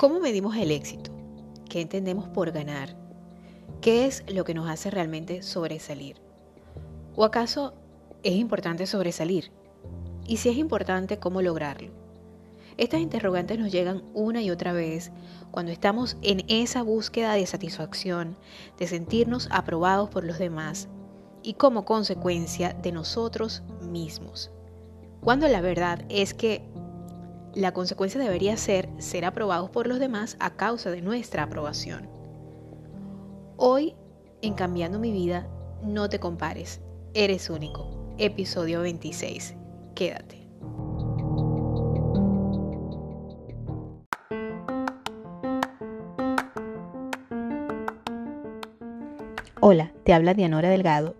¿Cómo medimos el éxito? ¿Qué entendemos por ganar? ¿Qué es lo que nos hace realmente sobresalir? ¿O acaso es importante sobresalir? Y si es importante, ¿cómo lograrlo? Estas interrogantes nos llegan una y otra vez cuando estamos en esa búsqueda de satisfacción, de sentirnos aprobados por los demás y como consecuencia de nosotros mismos. Cuando la verdad es que la consecuencia debería ser ser aprobados por los demás a causa de nuestra aprobación. Hoy, en Cambiando mi vida, no te compares, eres único. Episodio 26. Quédate. Hola, te habla Dianora Delgado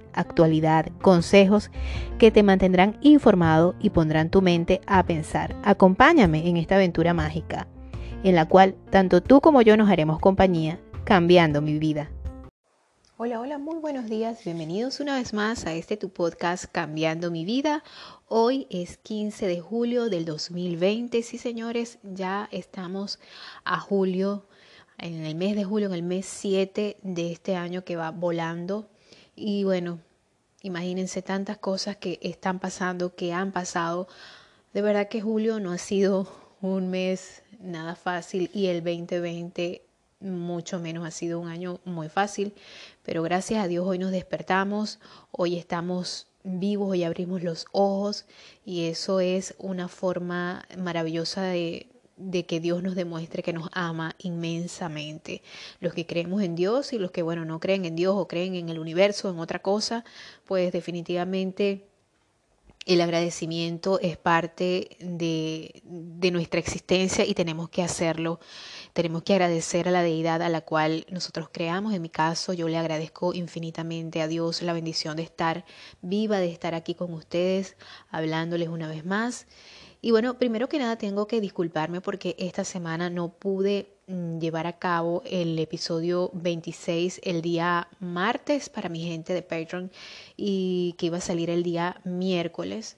actualidad, consejos que te mantendrán informado y pondrán tu mente a pensar. Acompáñame en esta aventura mágica, en la cual tanto tú como yo nos haremos compañía, cambiando mi vida. Hola, hola, muy buenos días. Bienvenidos una vez más a este tu podcast Cambiando mi vida. Hoy es 15 de julio del 2020. Sí, señores, ya estamos a julio, en el mes de julio, en el mes 7 de este año que va volando y bueno, imagínense tantas cosas que están pasando, que han pasado. De verdad que julio no ha sido un mes nada fácil y el 2020 mucho menos ha sido un año muy fácil, pero gracias a Dios hoy nos despertamos, hoy estamos vivos, hoy abrimos los ojos y eso es una forma maravillosa de, de que Dios nos demuestre que nos ama inmensamente. Los que creemos en Dios y los que, bueno, no creen en Dios o creen en el universo, en otra cosa, pues definitivamente el agradecimiento es parte de, de, nuestra existencia y tenemos que hacerlo. Tenemos que agradecer a la deidad a la cual nosotros creamos. En mi caso, yo le agradezco infinitamente a Dios la bendición de estar viva, de estar aquí con ustedes, hablándoles una vez más. Y bueno, primero que nada tengo que disculparme porque esta semana no pude mm, llevar a cabo el episodio 26 el día martes para mi gente de Patreon y que iba a salir el día miércoles.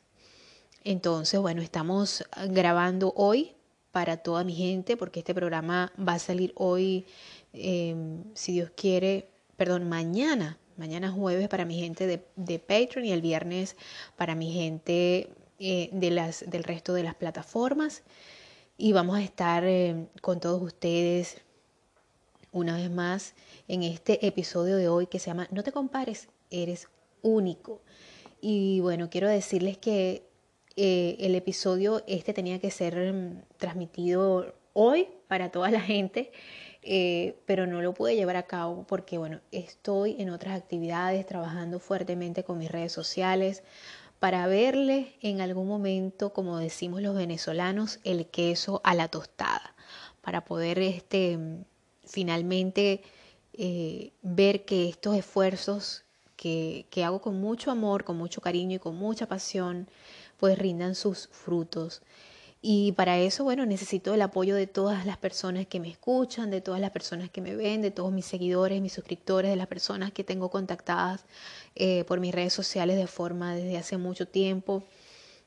Entonces, bueno, estamos grabando hoy para toda mi gente porque este programa va a salir hoy, em, si Dios quiere, perdón, mañana. Mañana jueves para mi gente de, de Patreon y el viernes para mi gente eh, de las, del resto de las plataformas. Y vamos a estar eh, con todos ustedes una vez más en este episodio de hoy que se llama No te compares, eres único. Y bueno, quiero decirles que eh, el episodio este tenía que ser mm, transmitido hoy para toda la gente, pero no lo pude llevar a cabo porque bueno, estoy en otras actividades, trabajando fuertemente con mis redes sociales, para verle en algún momento, como decimos los venezolanos, el queso a la tostada, para poder este, finalmente eh, ver que estos esfuerzos que, que hago con mucho amor, con mucho cariño y con mucha pasión, pues rindan sus frutos. Y para eso, bueno, necesito el apoyo de todas las personas que me escuchan, de todas las personas que me ven, de todos mis seguidores, mis suscriptores, de las personas que tengo contactadas eh, por mis redes sociales de forma desde hace mucho tiempo.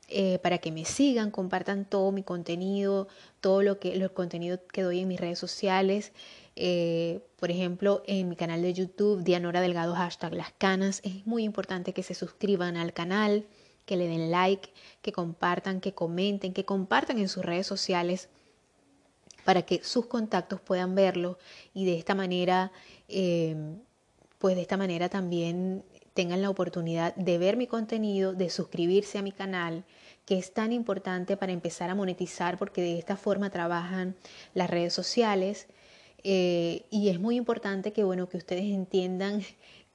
Eh, para que me sigan, compartan todo mi contenido, todo lo que el contenido que doy en mis redes sociales. Eh, por ejemplo, en mi canal de YouTube, Dianora Delgado, hashtag Las Canas. Es muy importante que se suscriban al canal que le den like, que compartan, que comenten, que compartan en sus redes sociales para que sus contactos puedan verlo y de esta manera, em, pues de esta manera también tengan la oportunidad de ver mi contenido, de suscribirse a mi canal, que es tan importante para empezar a monetizar porque de esta forma trabajan las redes sociales. Eh, y es muy importante que, bueno, que ustedes entiendan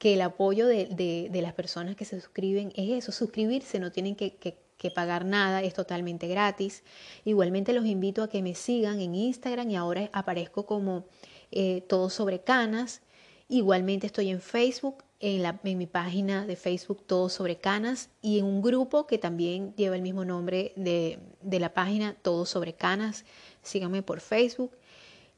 que el apoyo de, las personas que se suscriben es eso, suscribirse, no tienen que, pagar nada, es totalmente gratis. Igualmente los invito a que me sigan en Instagram y ahora aparezco como eh, todo sobre canas. Igualmente estoy en Facebook, en, la, en mi página de Facebook Todo sobre Canas y en un grupo que también lleva el mismo nombre de, de la página Todo sobre Canas. Síganme por Facebook.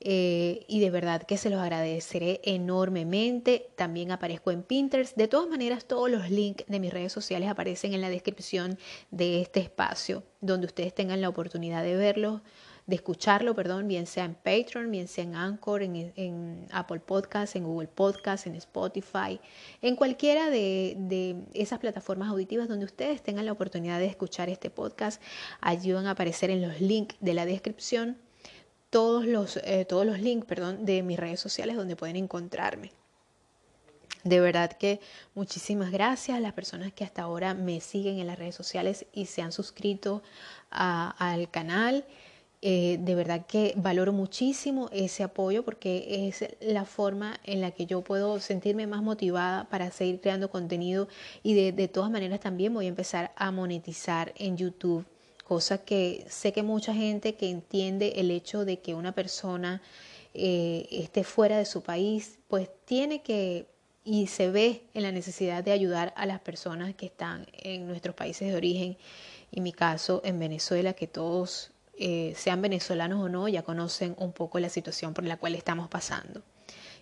Eh, y de verdad que se los agradeceré enormemente. También aparezco en Pinterest. De todas maneras, todos los links de mis redes sociales aparecen en la descripción de este espacio, donde ustedes tengan la oportunidad de verlo, de escucharlo, perdón, bien sea en Patreon, bien sea en Anchor, en, Apple Podcasts, en Google Podcasts, en Spotify, en cualquiera de, de, esas plataformas auditivas donde ustedes tengan la oportunidad de escuchar este podcast. Allí van a aparecer en los links de la descripción todos los, eh, todos los links perdón, de mis redes sociales donde pueden encontrarme. De verdad que muchísimas gracias a las personas que hasta ahora me siguen en las redes sociales y se han suscrito al canal. Eh, de verdad que valoro muchísimo ese apoyo porque es la forma en la que yo puedo sentirme más motivada para seguir creando contenido y de, de todas maneras también voy a empezar a monetizar en YouTube cosa que sé que mucha gente que entiende el hecho de que una persona eh, esté fuera de su país, pues tiene que y se ve en la necesidad de ayudar a las personas que están en nuestros países de origen, en mi caso en Venezuela, que todos, eh, sean venezolanos o no, ya conocen un poco la situación por la cual estamos pasando.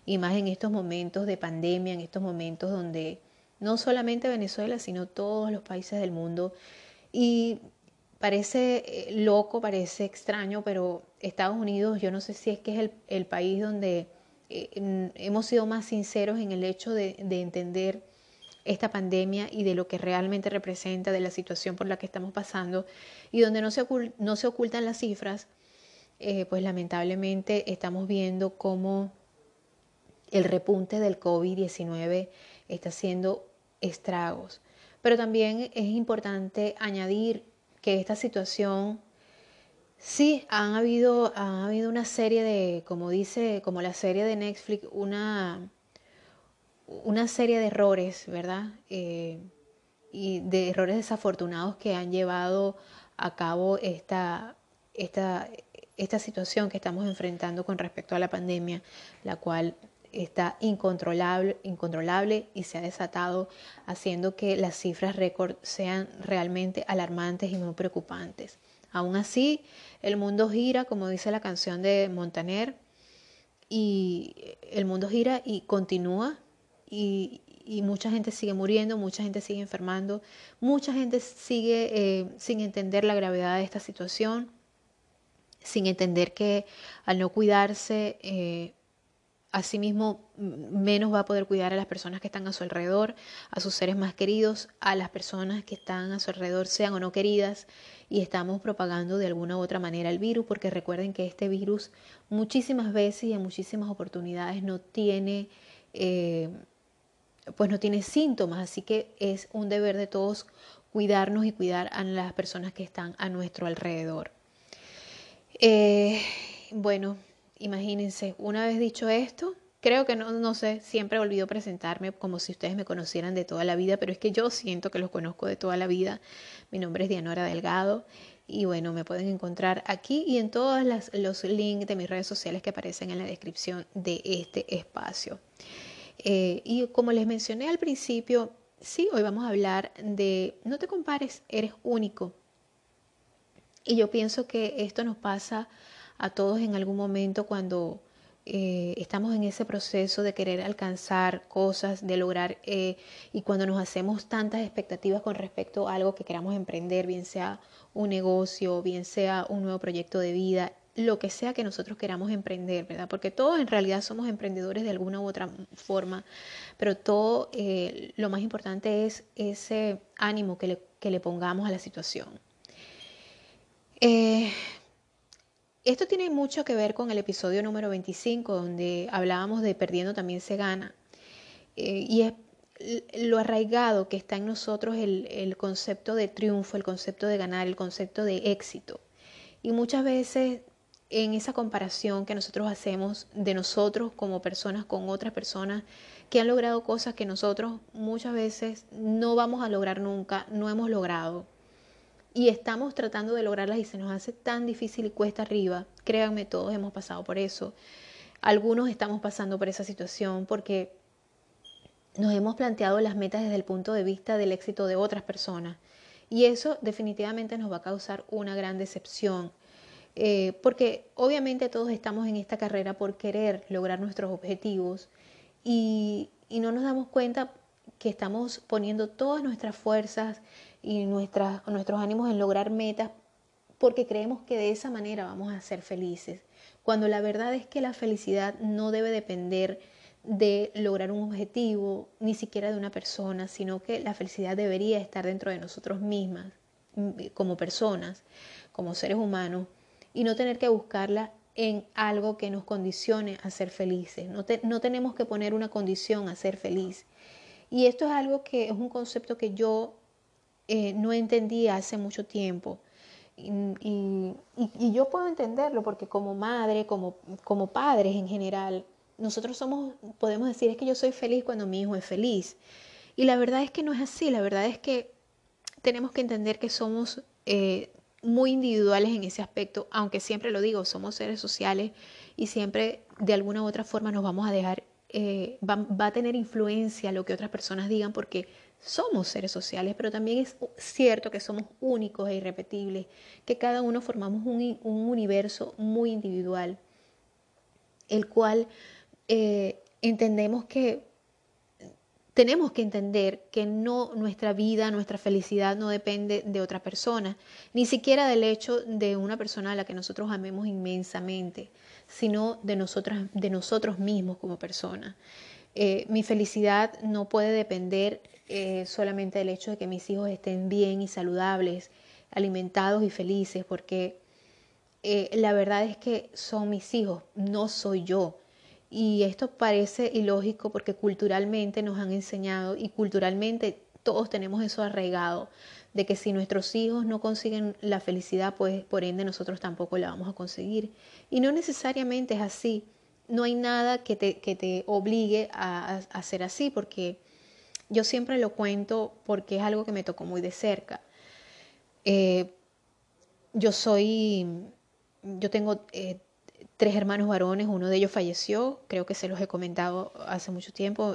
Y más en estos momentos de pandemia, en estos momentos donde no solamente Venezuela, sino todos los países del mundo. Y Parece eh, loco, parece extraño, pero Estados Unidos, yo no sé si es que es el, país donde eh, hemos sido más sinceros en el hecho de, entender esta pandemia y de lo que realmente representa, de la situación por la que estamos pasando, y donde no se, ocultan las cifras, eh, pues lamentablemente estamos viendo cómo el repunte del COVID-19 está haciendo estragos. Pero también es importante añadir que esta situación sí han habido, ha habido una serie de, como dice, como la serie de Netflix, una, una serie de errores, ¿verdad? Eh, y de errores desafortunados que han llevado a cabo esta, esta, esta situación que estamos enfrentando con respecto a la pandemia, la cual está incontrolable, incontrolable y se ha desatado haciendo que las cifras récord sean realmente alarmantes y muy preocupantes. Aún así, el mundo gira, como dice la canción de Montaner, y el mundo gira y continúa y, mucha gente sigue muriendo, mucha gente sigue enfermando, mucha gente sigue eh, sin entender la gravedad de esta situación, sin entender que al no cuidarse eh, Asimismo, menos va a poder cuidar a las personas que están a su alrededor, a sus seres más queridos, a las personas que están a su alrededor, sean o no queridas, y estamos propagando de alguna u otra manera el virus, porque recuerden que este virus muchísimas veces y en muchísimas oportunidades no tiene, eh, pues no tiene síntomas, así que es un deber de todos cuidarnos y cuidar a las personas que están a nuestro alrededor. Eh, bueno, imagínense, una vez dicho esto, creo que no, no sé, siempre olvido presentarme como si ustedes me conocieran de toda la vida, pero es que yo siento que los conozco de toda la vida. Mi nombre es Dianora Delgado y bueno, me pueden encontrar aquí y en todos los links de mis redes sociales que aparecen en la descripción de este espacio. Eh, y como les mencioné al principio, sí, hoy vamos a hablar de no te compares, eres único. Y yo pienso que esto nos pasa a todos en algún momento cuando eh, estamos en ese proceso de querer alcanzar cosas, de lograr, eh, y cuando nos hacemos tantas expectativas con respecto a algo que queramos emprender, bien sea un negocio, bien sea un nuevo proyecto de vida, lo que sea que nosotros queramos emprender, ¿verdad? Porque todos en realidad somos emprendedores de alguna u otra forma, pero todo eh, lo más importante es ese ánimo que le, que le pongamos a la situación. Esto tiene mucho que ver con el episodio número 25, donde hablábamos de perdiendo también se gana. Eh, y es lo arraigado que está en nosotros el, el concepto de triunfo, el concepto de ganar, el concepto de éxito. Y muchas veces en esa comparación que nosotros hacemos de nosotros como personas con otras personas que han logrado cosas que nosotros muchas veces no vamos a lograr nunca, no hemos logrado y estamos tratando de lograrlas y se nos hace tan difícil y cuesta arriba. Créanme, todos hemos pasado por eso. Algunos estamos pasando por esa situación porque nos hemos planteado las metas desde el punto de vista del éxito de otras personas. Y eso definitivamente nos va a causar una gran decepción. Eh, porque obviamente todos estamos en esta carrera por querer lograr nuestros objetivos y, y no nos damos cuenta que estamos poniendo todas nuestras fuerzas y nuestras, nuestros ánimos en lograr metas porque creemos que de esa manera vamos a ser felices, cuando la verdad es que la felicidad no debe depender de lograr un objetivo, ni siquiera de una persona, sino que la felicidad debería estar dentro de nosotros mismas, como personas, como seres humanos, y no tener que buscarla en algo que nos condicione a ser felices. No, no tenemos que poner una condición a ser feliz. Y esto es algo que es un concepto que yo eh, no entendí hace mucho tiempo. Y, y, yo puedo entenderlo porque como madre, como, como padres en general, nosotros somos, podemos decir, es que yo soy feliz cuando mi hijo es feliz. Y la verdad es que no es así, la verdad es que tenemos que entender que somos eh, muy individuales en ese aspecto, aunque siempre lo digo, somos seres sociales y siempre de alguna u otra forma nos vamos a dejar, eh, va, va, a tener influencia lo que otras personas digan porque somos seres sociales, pero también es cierto que somos únicos e irrepetibles, que cada uno formamos un, un universo muy individual, el cual eh, entendemos que tenemos que entender que no nuestra vida, nuestra felicidad no depende de otra persona, ni siquiera del hecho de una persona a la que nosotros amemos inmensamente, sino de de nosotros mismos como personas. Eh, mi felicidad no puede depender eh, solamente del hecho de que mis hijos estén bien y saludables, alimentados y felices, porque la verdad es que son mis hijos, no soy yo. Y esto parece ilógico porque culturalmente nos han enseñado y culturalmente todos tenemos eso arraigado, de que si nuestros hijos no consiguen la felicidad, pues por ende nosotros tampoco la vamos a conseguir. Y no necesariamente es así. No hay nada que te, que te obligue a, hacer así, porque yo siempre lo cuento porque es algo que me tocó muy de cerca. Eh, yo soy, yo tengo eh, tres hermanos varones, uno de ellos falleció, creo que se los he comentado hace mucho tiempo.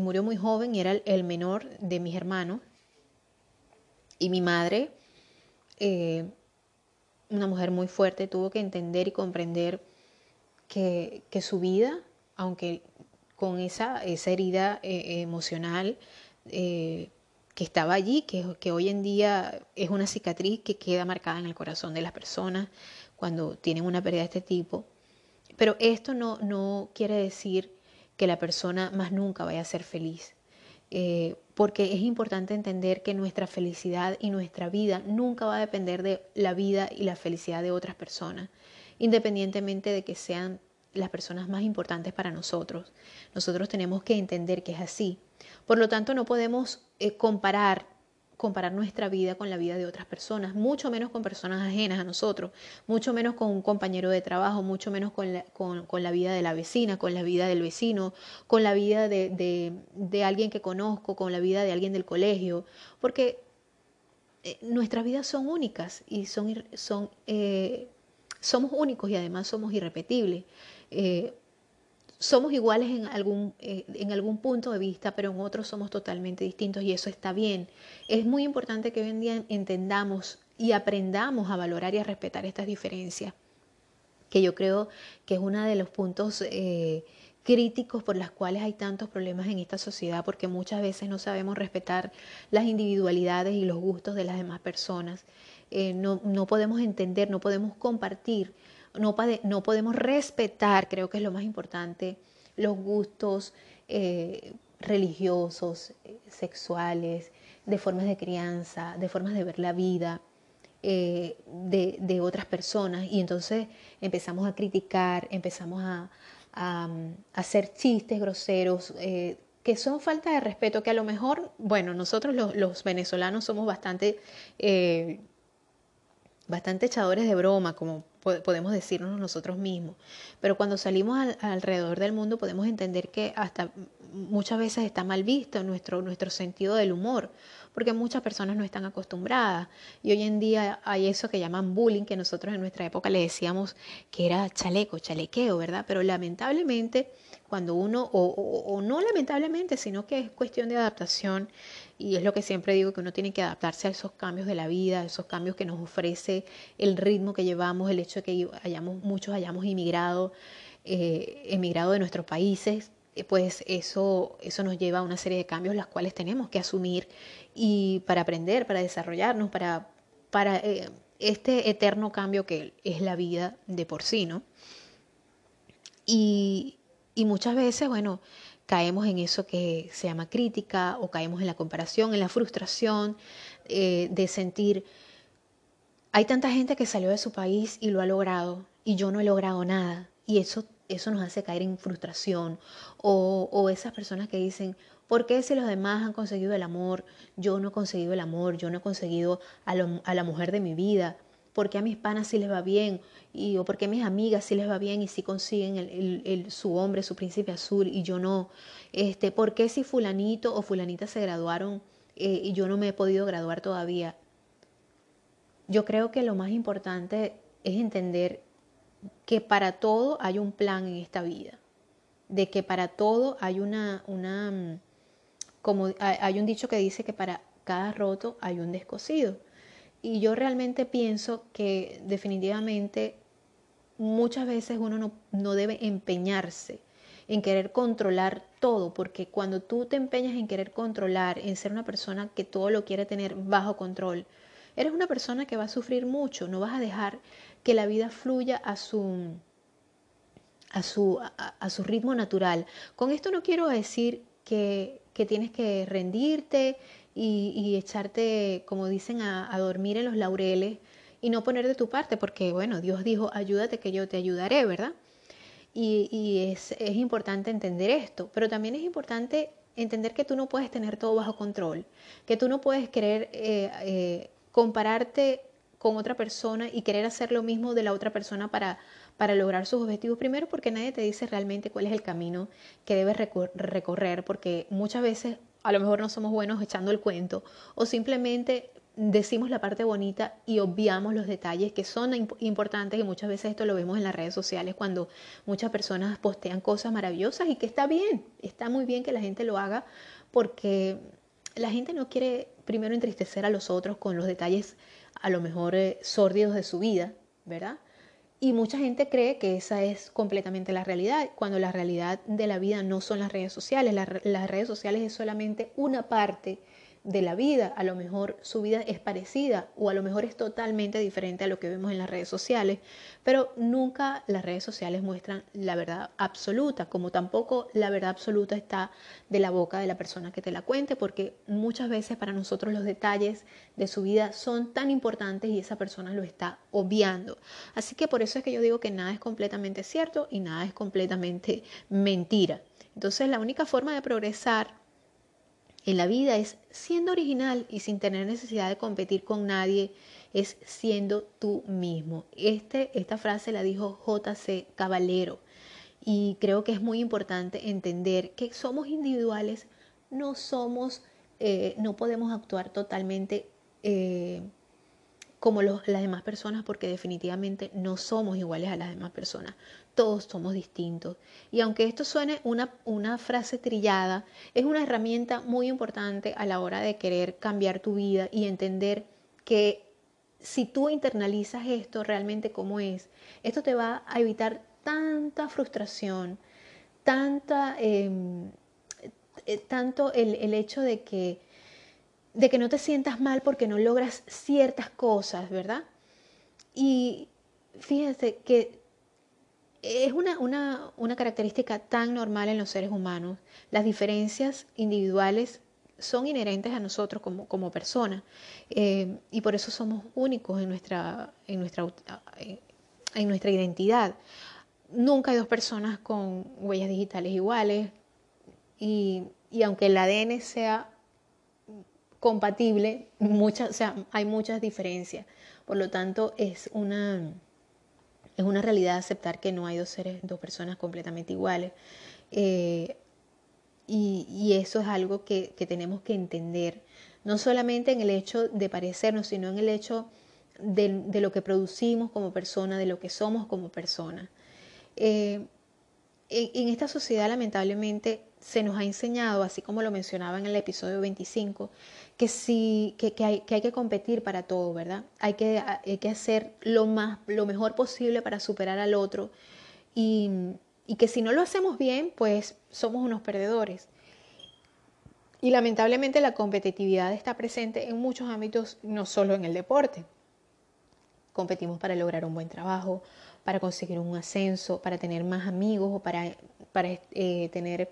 murió muy joven y era el menor de mis hermanos y mi madre, eh, una mujer muy fuerte, tuvo que entender y comprender que, su vida, aunque con esa, esa herida eh, emocional eh, que estaba allí, que, que, hoy en día es una cicatriz que queda marcada en el corazón de las personas cuando tienen una pérdida de este tipo. Pero esto no, no quiere decir que la persona más nunca vaya a ser feliz. Eh, porque es importante entender que nuestra felicidad y nuestra vida nunca va a depender de la vida y la felicidad de otras personas, independientemente de que sean las personas más importantes para nosotros. Nosotros tenemos que entender que es así. Por lo tanto, no podemos eh, comparar comparar nuestra vida con la vida de otras personas, mucho menos con personas ajenas a nosotros, mucho menos con un compañero de trabajo, mucho menos con la, con, la vida de la vecina, con la vida del vecino, con la vida de, de, alguien que conozco, con la vida de alguien del colegio, porque eh, nuestras vidas son únicas y son, son eh, somos únicos y además somos irrepetibles. Eh, somos iguales en algún, eh, en algún punto de vista, pero en otros somos totalmente distintos y eso está bien. Es muy importante que hoy en día entendamos y aprendamos a valorar y a respetar estas diferencias, que yo creo que es uno de los puntos eh, críticos por los cuales hay tantos problemas en esta sociedad, porque muchas veces no sabemos respetar las individualidades y los gustos de las demás personas. Eh, no, no podemos entender, no podemos compartir no, podemos respetar, creo que es lo más importante, los gustos eh, religiosos, sexuales, de formas de crianza, de formas de ver la vida. eh, de, otras personas y entonces empezamos a criticar, empezamos a, hacer chistes groseros. Eh, que son falta de respeto, que a lo mejor, bueno, nosotros los, venezolanos somos bastante, bastante echadores de broma, como podemos decirnos nosotros mismos, pero cuando salimos alrededor del mundo podemos entender que hasta muchas veces está mal visto nuestro, nuestro sentido del humor, porque muchas personas no están acostumbradas. Y hoy en día hay eso que llaman bullying, que nosotros en nuestra época le decíamos que era chaleco, chalequeo, ¿verdad? Pero lamentablemente cuando uno, o, no lamentablemente, sino que es cuestión de adaptación, y es lo que siempre digo, que uno tiene que adaptarse a esos cambios de la vida, a esos cambios que nos ofrece el ritmo que llevamos, el hecho de que hayamos, muchos hayamos inmigrado, eh, emigrado de nuestros países, pues eso, eso nos lleva a una serie de cambios las cuales tenemos que asumir y para aprender, para desarrollarnos, para, para eh, este eterno cambio que es la vida de por sí, ¿no? Y, y muchas veces, bueno, caemos en eso que se llama crítica o caemos en la comparación, en la frustración eh, de sentir, hay tanta gente que salió de su país y lo ha logrado y yo no he logrado nada. Y eso, eso nos hace caer en frustración. O, esas personas que dicen, ¿por qué si los demás han conseguido el amor, yo no he conseguido el amor, yo no he conseguido a, a la mujer de mi vida? ¿Por qué a mis panas sí les va bien? Y, ¿O por qué a mis amigas sí les va bien y sí consiguen el, su hombre, su príncipe azul y yo no? Este, ¿Por qué si fulanito o fulanita se graduaron eh, y yo no me he podido graduar todavía? Yo creo que lo más importante es entender que para todo hay un plan en esta vida, de que para todo hay una, una mm, como hay un dicho que dice que para cada roto hay un descosido. Y yo realmente pienso que definitivamente muchas veces uno no, debe empeñarse en querer controlar todo, porque cuando tú te empeñas en querer controlar, en ser una persona que todo lo quiere tener bajo control, eres una persona que va a sufrir mucho, no vas a dejar que la vida fluya a su, a su, a, su ritmo natural. Con esto no quiero decir que, que tienes que rendirte y, echarte, como dicen, a, dormir en los laureles y no poner de tu parte, porque bueno, Dios dijo, ayúdate que yo te ayudaré, ¿verdad? Y, es, importante entender esto, pero también es importante entender que tú no puedes tener todo bajo control, que tú no puedes querer eh, eh, compararte con otra persona y querer hacer lo mismo de la otra persona para, para lograr sus objetivos. Primero porque nadie te dice realmente cuál es el camino que debes recorrer, porque muchas veces a lo mejor no somos buenos echando el cuento o simplemente decimos la parte bonita y obviamos los detalles que son importantes y muchas veces esto lo vemos en las redes sociales cuando muchas personas postean cosas maravillosas y que está bien, está muy bien que la gente lo haga porque la gente no quiere primero entristecer a los otros con los detalles a lo mejor eh, sórdidos de su vida, ¿verdad? Y mucha gente cree que esa es completamente la realidad, cuando la realidad de la vida no son las redes sociales. las redes sociales es solamente una parte de la vida. A lo mejor su vida es parecida o a lo mejor es totalmente diferente a lo que vemos en las redes sociales, pero nunca las redes sociales muestran la verdad absoluta, como tampoco la verdad absoluta está de la boca de la persona que te la cuente, porque muchas veces para nosotros los detalles de su vida son tan importantes y esa persona lo está obviando. Así que por eso es que yo digo que nada es completamente cierto y nada es completamente mentira. Entonces la única forma de progresar en la vida es siendo original y sin tener necesidad de competir con nadie, es siendo tú mismo. Este, esta frase la dijo J.C. Caballero y creo que es muy importante entender que somos individuales, no somos, eh, no podemos actuar totalmente eh, como las demás personas porque definitivamente no somos iguales a las demás personas. Todos somos distintos. Y aunque esto suene una, una frase trillada, es una herramienta muy importante a la hora de querer cambiar tu vida y entender que si tú internalizas esto realmente como es, esto te va a evitar tanta frustración, tanta, em, eh, tanto el, el hecho de que de que no te sientas mal porque no logras ciertas cosas, ¿verdad? Y fíjense que es una, una, una, característica tan normal en los seres humanos, las diferencias individuales son inherentes a nosotros como, como personas eh, y por eso somos únicos en nuestra, en, nuestra, en nuestra identidad. Nunca hay dos personas con huellas digitales iguales y, y aunque el ADN sea compatible, muchas, o sea, hay muchas diferencias. Por lo tanto, es una, es una realidad aceptar que no hay dos seres, dos personas completamente iguales. Eh, y, eso es algo que, tenemos que entender, no solamente en el hecho de parecernos, sino en el hecho de, lo que producimos como persona, de lo que somos como persona. Eh, en, esta sociedad, lamentablemente, se nos ha enseñado, así como lo mencionaba en el episodio 25, que sí, que, hay, que competir para todo, ¿verdad? Hay que, hay que hacer lo, más, lo mejor posible para superar al otro y, y que si no lo hacemos bien, pues somos unos perdedores. Y lamentablemente la competitividad está presente en muchos ámbitos, no solo en el deporte. Competimos para lograr un buen trabajo, para conseguir un ascenso, para tener más amigos o para, para eh, tener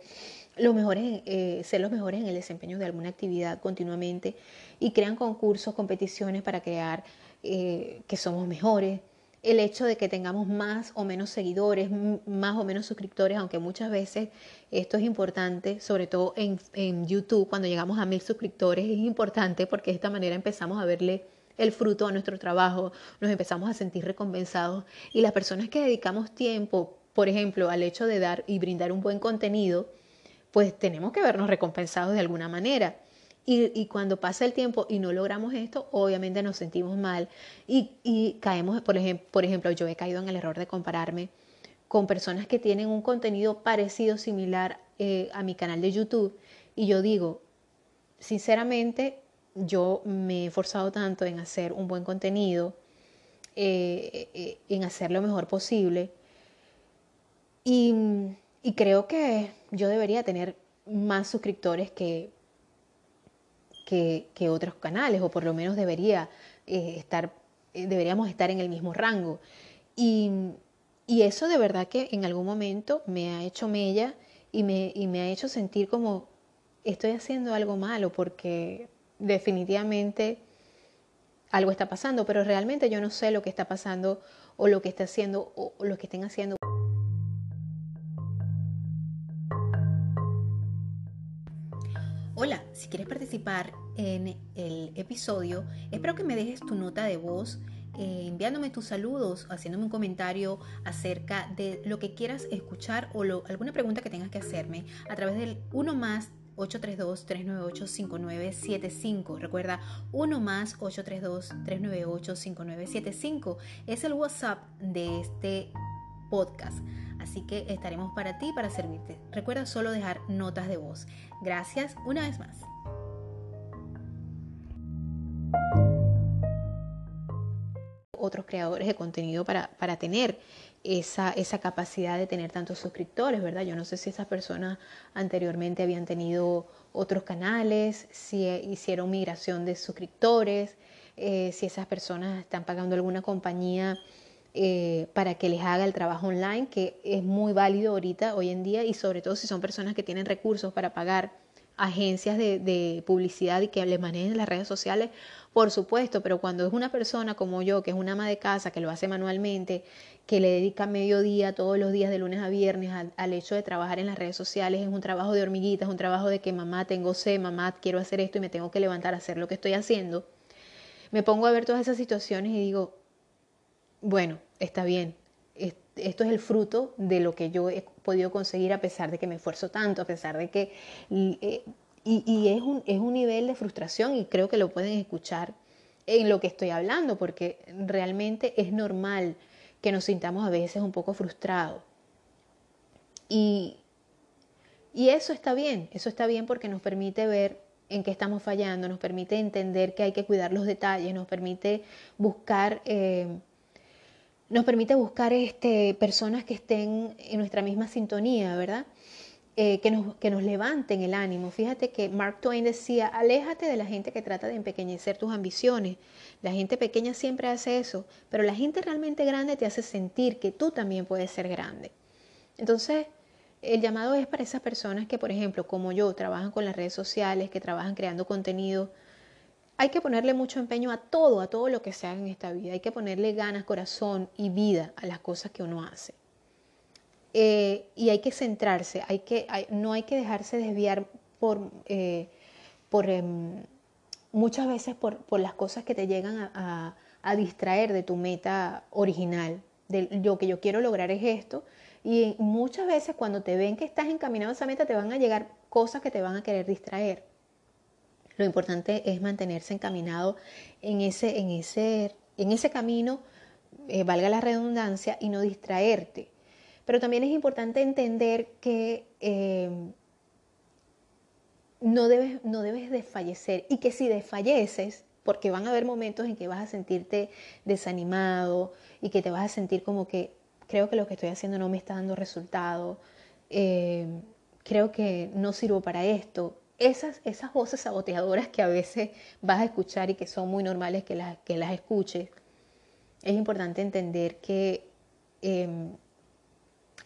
los mejores, eh, ser los mejores en el desempeño de alguna actividad continuamente y crean concursos, competiciones para crear eh, que somos mejores. El hecho de que tengamos más o menos seguidores, más o menos suscriptores, aunque muchas veces esto es importante, sobre todo en, en YouTube, cuando llegamos a mil suscriptores, es importante porque de esta manera empezamos a verle el fruto a nuestro trabajo, nos empezamos a sentir recompensados y las personas que dedicamos tiempo, por ejemplo, al hecho de dar y brindar un buen contenido, pues tenemos que vernos recompensados de alguna manera. Y, cuando pasa el tiempo y no logramos esto, obviamente nos sentimos mal y, caemos, por ejemplo, yo he caído en el error de compararme con personas que tienen un contenido parecido, similar eh, a mi canal de YouTube. Y yo digo, sinceramente, yo me he esforzado tanto en hacer un buen contenido, eh, eh, en hacer lo mejor posible. Y, creo que yo debería tener más suscriptores que, que, otros canales, o por lo menos debería eh, estar, deberíamos estar en el mismo rango. Y, eso de verdad que en algún momento me ha hecho mella y me, y me ha hecho sentir como estoy haciendo algo malo porque definitivamente algo está pasando, pero realmente yo no sé lo que está pasando o lo que está haciendo o lo que estén haciendo. Si quieres participar en el episodio, espero que me dejes tu nota de voz eh, enviándome tus saludos, haciéndome un comentario acerca de lo que quieras escuchar o alguna pregunta que tengas que hacerme a través del 1 más 832-398-5975. Recuerda, 1 más 832-398-5975 es el WhatsApp de este podcast. Así que estaremos para ti, para servirte. Recuerda solo dejar notas de voz. Gracias una vez más. Otros creadores de contenido para, para tener esa, esa capacidad de tener tantos suscriptores, ¿verdad? Yo no sé si esas personas anteriormente habían tenido otros canales, si hicieron migración de suscriptores, eh, si esas personas están pagando alguna compañía eh, para que les haga el trabajo online, que es muy válido ahorita, hoy en día, y sobre todo si son personas que tienen recursos para pagar agencias de, publicidad y que les manejen las redes sociales, por supuesto, pero cuando es una persona como yo, que es una ama de casa, que lo hace manualmente, que le dedica medio día todos los días de lunes a viernes al, hecho de trabajar en las redes sociales, es un trabajo de hormiguitas, es un trabajo de que mamá tengo sed, mamá quiero hacer esto y me tengo que levantar a hacer lo que estoy haciendo, me pongo a ver todas esas situaciones y digo, bueno, está bien, esto es el fruto de lo que yo he podido conseguir a pesar de que me esfuerzo tanto, a pesar de que eh, y, es, un, es un nivel de frustración y creo que lo pueden escuchar en lo que estoy hablando, porque realmente es normal que nos sintamos a veces un poco frustrados. Y, y eso está bien, eso está bien porque nos permite ver en qué estamos fallando, nos permite entender que hay que cuidar los detalles, nos permite buscar, eh, nos permite buscar este, personas que estén en nuestra misma sintonía, ¿verdad? Eh, que, nos, que nos levanten el ánimo. Fíjate que Mark Twain decía, aléjate de la gente que trata de empequeñecer tus ambiciones. La gente pequeña siempre hace eso, pero la gente realmente grande te hace sentir que tú también puedes ser grande. Entonces, el llamado es para esas personas que, por ejemplo, como yo, trabajan con las redes sociales, que trabajan creando contenido. Hay que ponerle mucho empeño a todo, a todo lo que se haga en esta vida. Hay que ponerle ganas, corazón y vida a las cosas que uno hace. Eh, y hay que centrarse, hay que, no hay que dejarse desviar por, eh, em, muchas veces por, las cosas que te llegan a, a, distraer de tu meta original. De lo que yo quiero lograr es esto. Y muchas veces cuando te ven que estás encaminado a esa meta, te van a llegar cosas que te van a querer distraer. Lo importante es mantenerse encaminado en ese, en ese, en ese camino, eh, valga la redundancia, y no distraerte. Pero también es importante entender que eh, no, debes, no debes desfallecer y que si desfalleces, porque van a haber momentos en que vas a sentirte desanimado y que te vas a sentir como que creo que lo que estoy haciendo no me está dando resultado, eh, creo que no sirvo para esto. Esas, esas voces saboteadoras que a veces vas a escuchar y que son muy normales que las, que las escuches, es importante entender que em,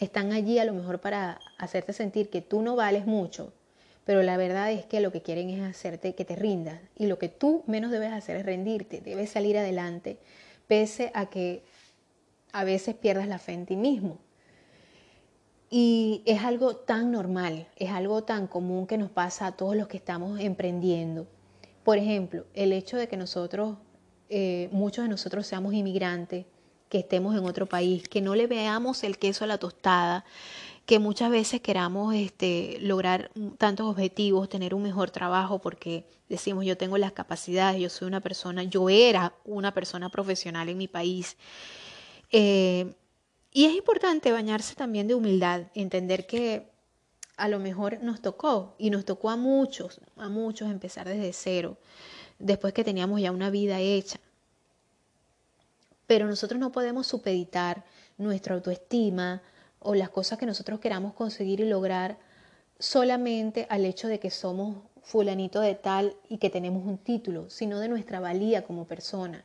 están allí a lo mejor para hacerte sentir que tú no vales mucho, pero la verdad es que lo que quieren es hacerte que te rindas y lo que tú menos debes hacer es rendirte, debes salir adelante, pese a que a veces pierdas la fe en ti mismo. Y es algo tan normal, es algo tan común que nos pasa a todos los que estamos emprendiendo. Por ejemplo, el hecho de que nosotros, eh, muchos de nosotros seamos inmigrantes, que estemos en otro país, que no le veamos el queso a la tostada, que muchas veces queramos este, lograr tantos objetivos, tener un mejor trabajo, porque decimos yo tengo las capacidades, yo soy una persona, yo era una persona profesional en mi país. Eh, y es importante bañarse también de humildad, entender que a lo mejor nos tocó y nos tocó a muchos, a muchos empezar desde cero, después que teníamos ya una vida hecha. Pero nosotros no podemos supeditar nuestra autoestima o las cosas que nosotros queramos conseguir y lograr solamente al hecho de que somos fulanito de tal y que tenemos un título, sino de nuestra valía como persona,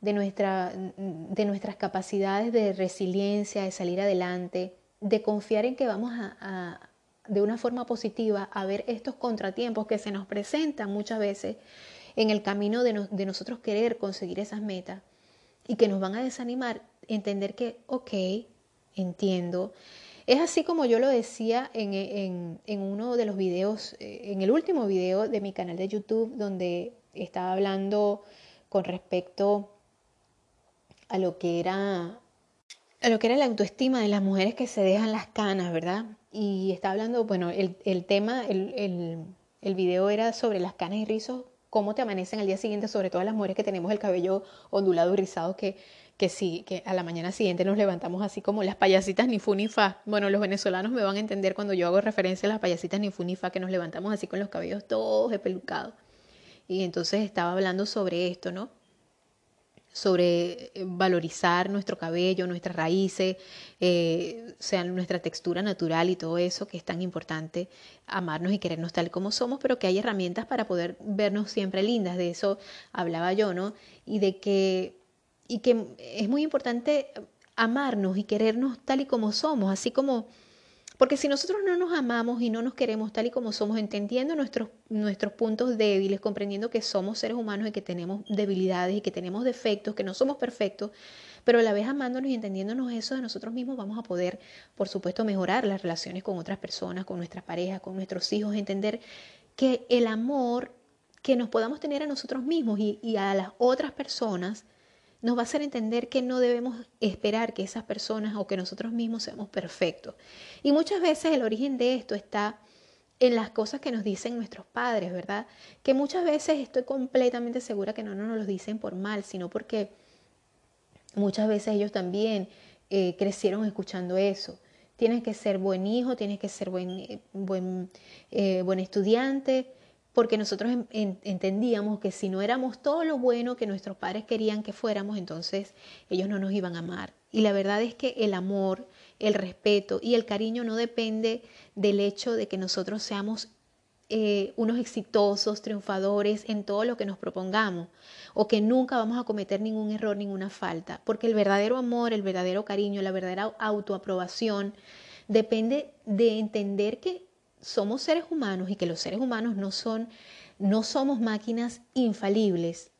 de, nuestra, de nuestras capacidades de resiliencia, de salir adelante, de confiar en que vamos a, de una forma positiva a ver estos contratiempos que se nos presentan muchas veces en el camino de, de nosotros querer conseguir esas metas y que nos van a desanimar, entender que, ok, entiendo. Es así como yo lo decía en, uno de los videos, eh, en el último video de mi canal de YouTube, donde estaba hablando con respecto a lo que era a lo que era la autoestima de las mujeres que se dejan las canas, ¿verdad? Y estaba hablando, bueno, el, tema, el, el, el video era sobre las canas y rizos cómo te amanecen al día siguiente, sobre todo las mujeres que tenemos el cabello ondulado y rizado, que, que sí, que a la mañana siguiente nos levantamos así como las payasitas ni fu ni fa. Bueno, los venezolanos me van a entender cuando yo hago referencia a las payasitas ni fu ni fa, que nos levantamos así con los cabellos todos espelucados. Y entonces estaba hablando sobre esto, ¿no? Sobre eh, valorizar nuestro cabello, nuestras raíces, eh, sea nuestra textura natural y todo eso, que es tan importante amarnos y querernos tal como somos, pero que hay herramientas para poder vernos siempre lindas, de eso hablaba yo, ¿no? Y de que, y que es muy importante amarnos y querernos tal y como somos, así como porque si nosotros no nos amamos y no nos queremos tal y como somos, entendiendo nuestros, nuestros puntos débiles, comprendiendo que somos seres humanos y que tenemos debilidades y que tenemos defectos, que no somos perfectos, pero a la vez amándonos y entendiéndonos eso de nosotros mismos, vamos a poder, por supuesto, mejorar las relaciones con otras personas, con nuestras parejas, con nuestros hijos, entender que el amor que nos podamos tener a nosotros mismos y, y a las otras personas, nos va a hacer entender que no debemos esperar que esas personas o que nosotros mismos seamos perfectos. Y muchas veces el origen de esto está en las cosas que nos dicen nuestros padres, ¿verdad? Que muchas veces estoy completamente segura que no, nos lo dicen por mal, sino porque muchas veces ellos también eh, crecieron escuchando eso. Tienes que ser buen hijo, tienes que ser buen, buen, eh, buen estudiante, porque nosotros entendíamos que si no éramos todo lo bueno que nuestros padres querían que fuéramos, entonces ellos no nos iban a amar. Y la verdad es que el amor, el respeto y el cariño no depende del hecho de que nosotros seamos eh, unos exitosos, triunfadores en todo lo que nos propongamos, o que nunca vamos a cometer ningún error, ninguna falta, porque el verdadero amor, el verdadero cariño, la verdadera autoaprobación depende de entender que somos seres humanos y que los seres humanos no son no somos máquinas infalibles,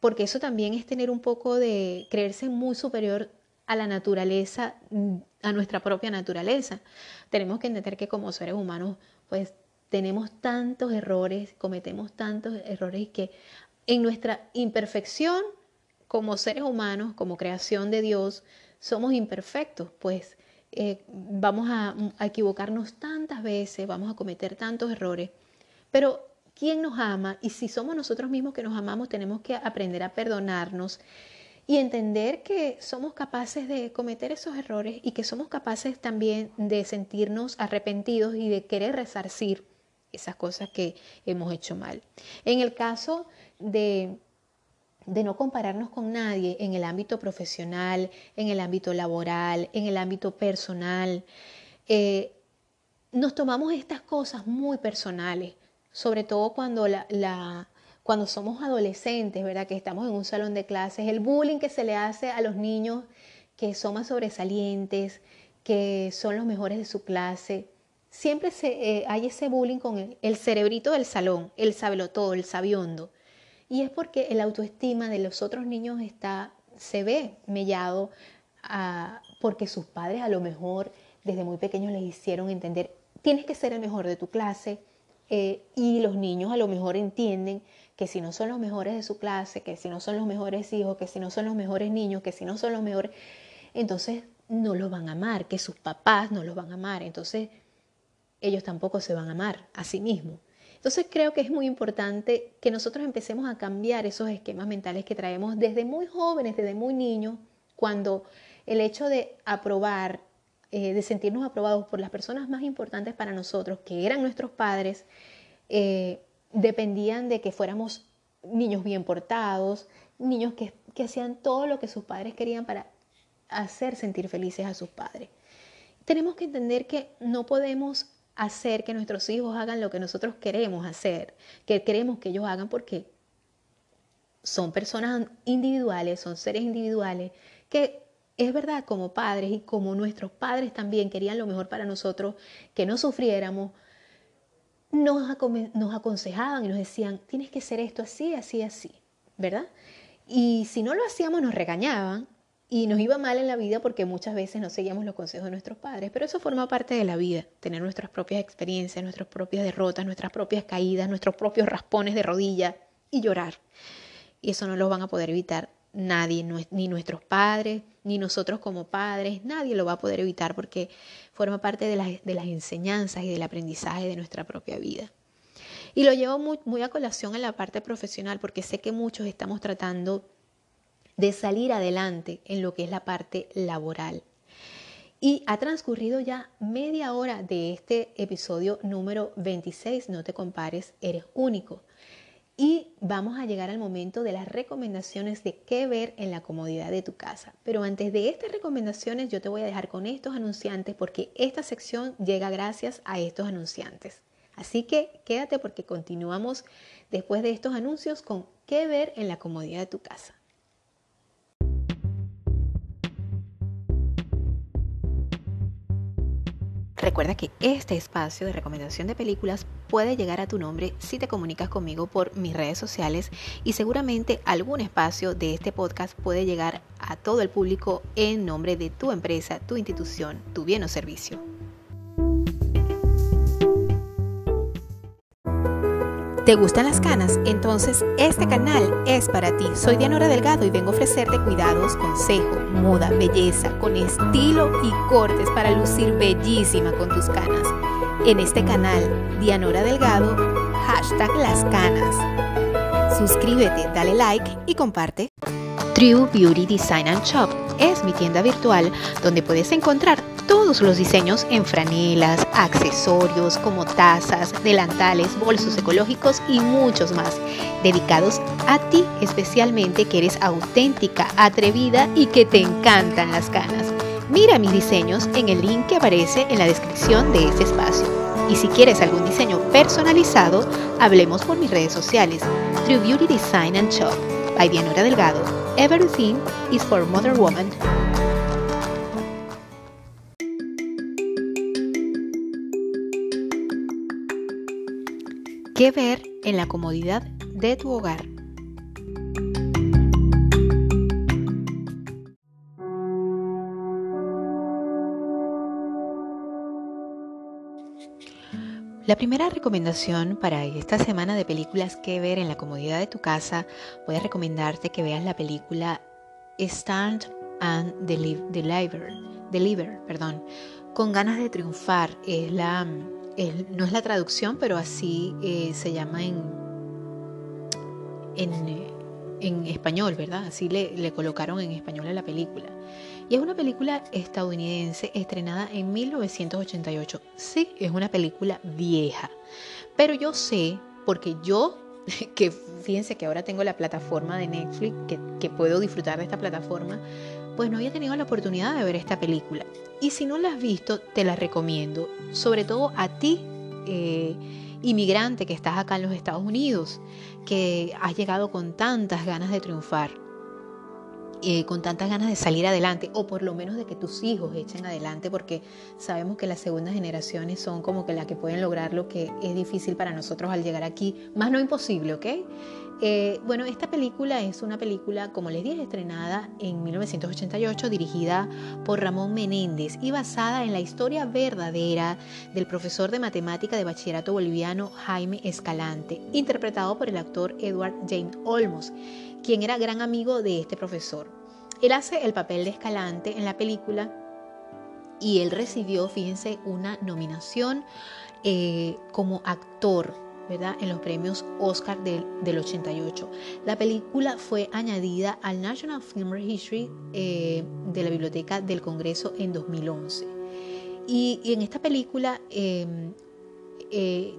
porque eso también es tener un poco de creerse muy superior a la naturaleza, a nuestra propia naturaleza. Tenemos que entender que como seres humanos, pues tenemos tantos errores, cometemos tantos errores que en nuestra imperfección como seres humanos, como creación de Dios, somos imperfectos, pues eh, vamos a, a equivocarnos tantas veces, vamos a cometer tantos errores, pero ¿quién nos ama? Y si somos nosotros mismos que nos amamos, tenemos que aprender a perdonarnos y entender que somos capaces de cometer esos errores y que somos capaces también de sentirnos arrepentidos y de querer resarcir esas cosas que hemos hecho mal. En el caso de, de no compararnos con nadie en el ámbito profesional, en el ámbito laboral, en el ámbito personal, eh, nos tomamos estas cosas muy personales, sobre todo cuando la, cuando somos adolescentes, ¿verdad? Que estamos en un salón de clases, el bullying que se le hace a los niños que son más sobresalientes, que son los mejores de su clase. Siempre se, eh, hay ese bullying con el, cerebrito del salón, el todo, el sabiondo. Y es porque el autoestima de los otros niños está, se ve mellado ah, porque sus padres a lo mejor desde muy pequeños les hicieron entender, tienes que ser el mejor de tu clase, eh, y los niños a lo mejor entienden que si no son los mejores de su clase, que si no son los mejores hijos, que si no son los mejores niños, que si no son los mejores, entonces no los van a amar, que sus papás no los van a amar, entonces ellos tampoco se van a amar a sí mismos. Entonces creo que es muy importante que nosotros empecemos a cambiar esos esquemas mentales que traemos desde muy jóvenes, desde muy niños, cuando el hecho de aprobar, eh, de sentirnos aprobados por las personas más importantes para nosotros, que eran nuestros padres, eh, dependían de que fuéramos niños bien portados, niños que, hacían todo lo que sus padres querían para hacer sentir felices a sus padres. Tenemos que entender que no podemos hacer que nuestros hijos hagan lo que nosotros queremos hacer, que queremos que ellos hagan porque son personas individuales, son seres individuales, que es verdad como padres y como nuestros padres también querían lo mejor para nosotros, que no sufriéramos, nos, aconsejaban y nos decían, tienes que hacer esto así, así, así, ¿verdad? Y si no lo hacíamos nos regañaban y nos iba mal en la vida porque muchas veces no seguíamos los consejos de nuestros padres, pero eso forma parte de la vida, tener nuestras propias experiencias, nuestras propias derrotas, nuestras propias caídas, nuestros propios raspones de rodilla y llorar. Y eso no lo van a poder evitar nadie, ni nuestros padres, ni nosotros como padres, nadie lo va a poder evitar porque forma parte de las, enseñanzas y del aprendizaje de nuestra propia vida. Y lo llevo muy, muy a colación en la parte profesional porque sé que muchos estamos tratando de salir adelante en lo que es la parte laboral. Y ha transcurrido ya media hora de este episodio número 26, no te compares, eres único. Y vamos a llegar al momento de las recomendaciones de qué ver en la comodidad de tu casa. Pero antes de estas recomendaciones yo te voy a dejar con estos anunciantes porque esta sección llega gracias a estos anunciantes. Así que quédate porque continuamos después de estos anuncios con qué ver en la comodidad de tu casa. Recuerda que este espacio de recomendación de películas puede llegar a tu nombre si te comunicas conmigo por mis redes sociales y seguramente algún espacio de este podcast puede llegar a todo el público en nombre de tu empresa, tu institución, tu bien o servicio. ¿Te gustan las canas? Entonces este canal es para ti. Soy Dianora Delgado y vengo a ofrecerte cuidados, consejo, moda, belleza, con estilo y cortes para lucir bellísima con tus canas. En este canal, Dianora Delgado, hashtag las canas. Suscríbete, dale like y comparte. True Beauty Design and Shop es mi tienda virtual donde puedes encontrar todos los diseños en franelas, accesorios como tazas, delantales, bolsos ecológicos y muchos más, dedicados a ti especialmente que eres auténtica, atrevida y que te encantan las canas. Mira mis diseños en el link que aparece en la descripción de este espacio. Y si quieres algún diseño personalizado, hablemos por mis redes sociales, True Beauty Design and Shop, by Dianora Delgado. Everything is for Mother Woman. ¿Qué ver en la comodidad de tu hogar? La primera recomendación para esta semana de películas que ver en la comodidad de tu casa, voy a recomendarte que veas la película Stand and Deliver, Deliver perdón, con ganas de triunfar. Es la, no es la traducción, pero así eh, se llama en, en, en, español, ¿verdad? Así le, le colocaron en español a la película. Y es una película estadounidense estrenada en 1988. Sí, es una película vieja. Pero yo sé, porque yo, que fíjense que ahora tengo la plataforma de Netflix, que, puedo disfrutar de esta plataforma, pues no había tenido la oportunidad de ver esta película. Y si no la has visto, te la recomiendo, sobre todo a ti, eh, inmigrante que estás acá en los Estados Unidos, que has llegado con tantas ganas de triunfar. Eh, con tantas ganas de salir adelante o por lo menos de que tus hijos echen adelante porque sabemos que las segundas generaciones son como que las que pueden lograr lo que es difícil para nosotros al llegar aquí, más no imposible, ¿ok? Eh, bueno, esta película es una película, como les dije, estrenada en 1988, dirigida por Ramón Menéndez y basada en la historia verdadera del profesor de matemática de bachillerato boliviano Jaime Escalante, interpretado por el actor Edward James Olmos, quien era gran amigo de este profesor. Él hace el papel de Escalante en la película y él recibió, fíjense, una nominación eh, como actor ¿verdad? en los premios Oscar del, del, 88. La película fue añadida al National Film Registry eh, de la Biblioteca del Congreso en 2011. Y, en esta película em, eh,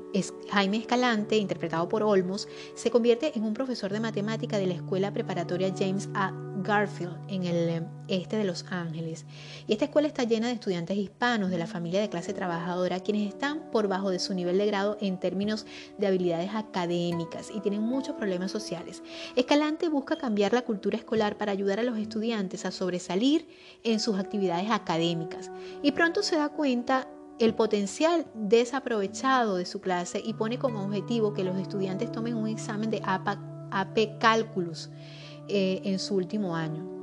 Jaime Escalante, interpretado por Olmos, se convierte en un profesor de matemática de la escuela preparatoria James A. Garfield en el eh, este de Los Ángeles. Y esta escuela está llena de estudiantes hispanos de la familia de clase trabajadora, quienes están por bajo de su nivel de grado en términos de habilidades académicas y tienen muchos problemas sociales. Escalante busca cambiar la cultura escolar para ayudar a los estudiantes a sobresalir en sus actividades académicas. Y pronto se da cuenta el potencial desaprovechado de su clase y pone como objetivo que los estudiantes tomen un examen de AP Calculus eh, en su último año.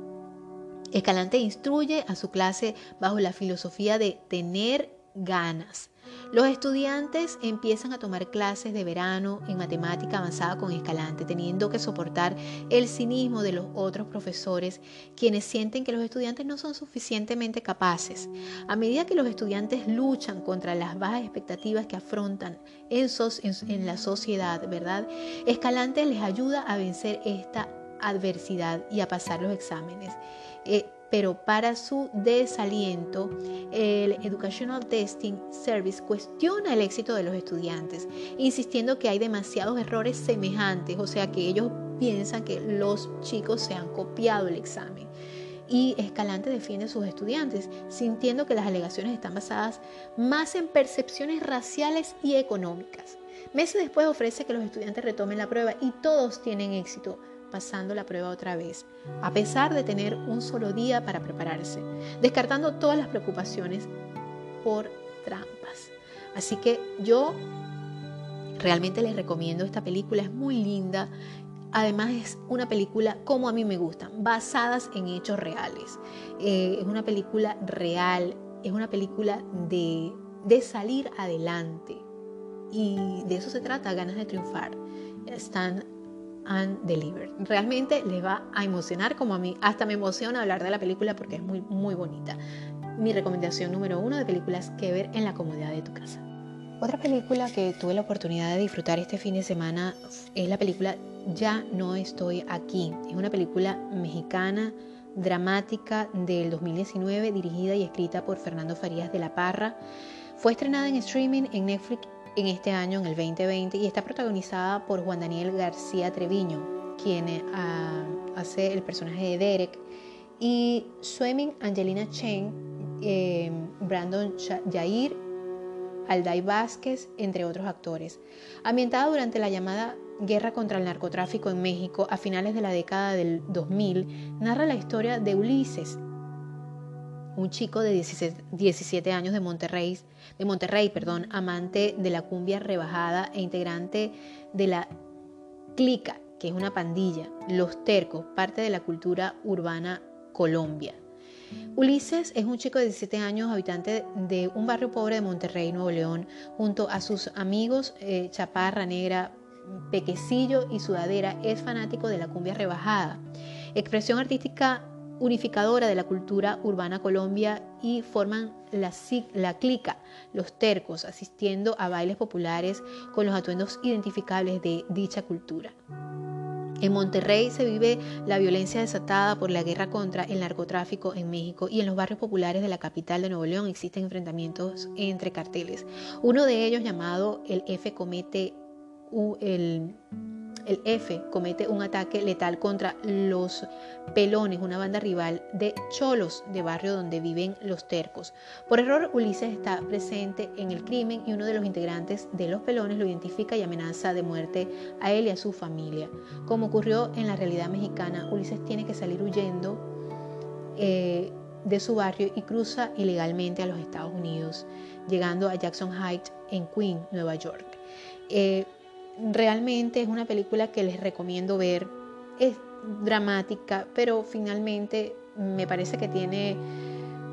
Escalante instruye a su clase bajo la filosofía de tener ganas. Los estudiantes empiezan a tomar clases de verano en matemática avanzada con Escalante, teniendo que soportar el cinismo de los otros profesores, quienes sienten que los estudiantes no son suficientemente capaces. A medida que los estudiantes luchan contra las bajas expectativas que afrontan en, en la sociedad, ¿verdad? Escalante les ayuda a vencer esta adversidad y a pasar los exámenes. Eh, pero para su desaliento, el Educational Testing Service cuestiona el éxito de los estudiantes, insistiendo que hay demasiados errores semejantes, o sea que ellos piensan que los chicos se han copiado el examen. Y Escalante defiende a sus estudiantes, sintiendo que las alegaciones están basadas más en percepciones raciales y económicas. Meses después ofrece que los estudiantes retomen la prueba y todos tienen éxito, pasando la prueba otra vez, a pesar de tener un solo día para prepararse, descartando todas las preocupaciones por trampas. Así que yo realmente les recomiendo esta película, es muy linda. Además es una película como a mí me gustan, basadas en hechos reales. Eh, es una película real, es una película de, de salir adelante. Y de eso se trata, ganas de triunfar. Están and Delivered. Realmente les va a emocionar como a mí. Hasta me emociona hablar de la película porque es muy, muy bonita. Mi recomendación número uno de películas que ver en la comodidad de tu casa. Otra película que tuve la oportunidad de disfrutar este fin de semana es la película Ya no estoy aquí. Es una película mexicana dramática del 2019 dirigida y escrita por Fernando Farías de la Parra. Fue estrenada en streaming en Netflix en este año, en el 2020, y está protagonizada por Juan Daniel García Treviño, quien eh, hace el personaje de Derek, y Swimming Angelina Chen, eh, Brandon Jair, Alday Vázquez, entre otros actores. Ambientada durante la llamada Guerra contra el Narcotráfico en México a finales de la década del 2000, narra la historia de Ulises, un chico de 17, años de Monterrey, de Monterrey, perdón, amante de la cumbia rebajada e integrante de la Clica, que es una pandilla, Los Tercos, parte de la cultura urbana Colombia. Ulises es un chico de 17 años, habitante de un barrio pobre de Monterrey, Nuevo León, junto a sus amigos eh, Chaparra Negra, Pequecillo y Sudadera, es fanático de la cumbia rebajada, expresión artística unificadora de la cultura urbana Colombia y forman la, clica, los tercos, asistiendo a bailes populares con los atuendos identificables de dicha cultura. En Monterrey se vive la violencia desatada por la guerra contra el narcotráfico en México y en los barrios populares de la capital de Nuevo León existen enfrentamientos entre carteles. Uno de ellos llamado el F Comete el el F comete un ataque letal contra los Pelones, una banda rival de cholos de barrio donde viven los tercos. Por error, Ulises está presente en el crimen y uno de los integrantes de los Pelones lo identifica y amenaza de muerte a él y a su familia. Como ocurrió en la realidad mexicana, Ulises tiene que salir huyendo eh, de su barrio y cruza ilegalmente a los Estados Unidos, llegando a Jackson Heights en Queens, Nueva York. Eh, realmente es una película que les recomiendo ver. Es dramática, pero finalmente me parece que tiene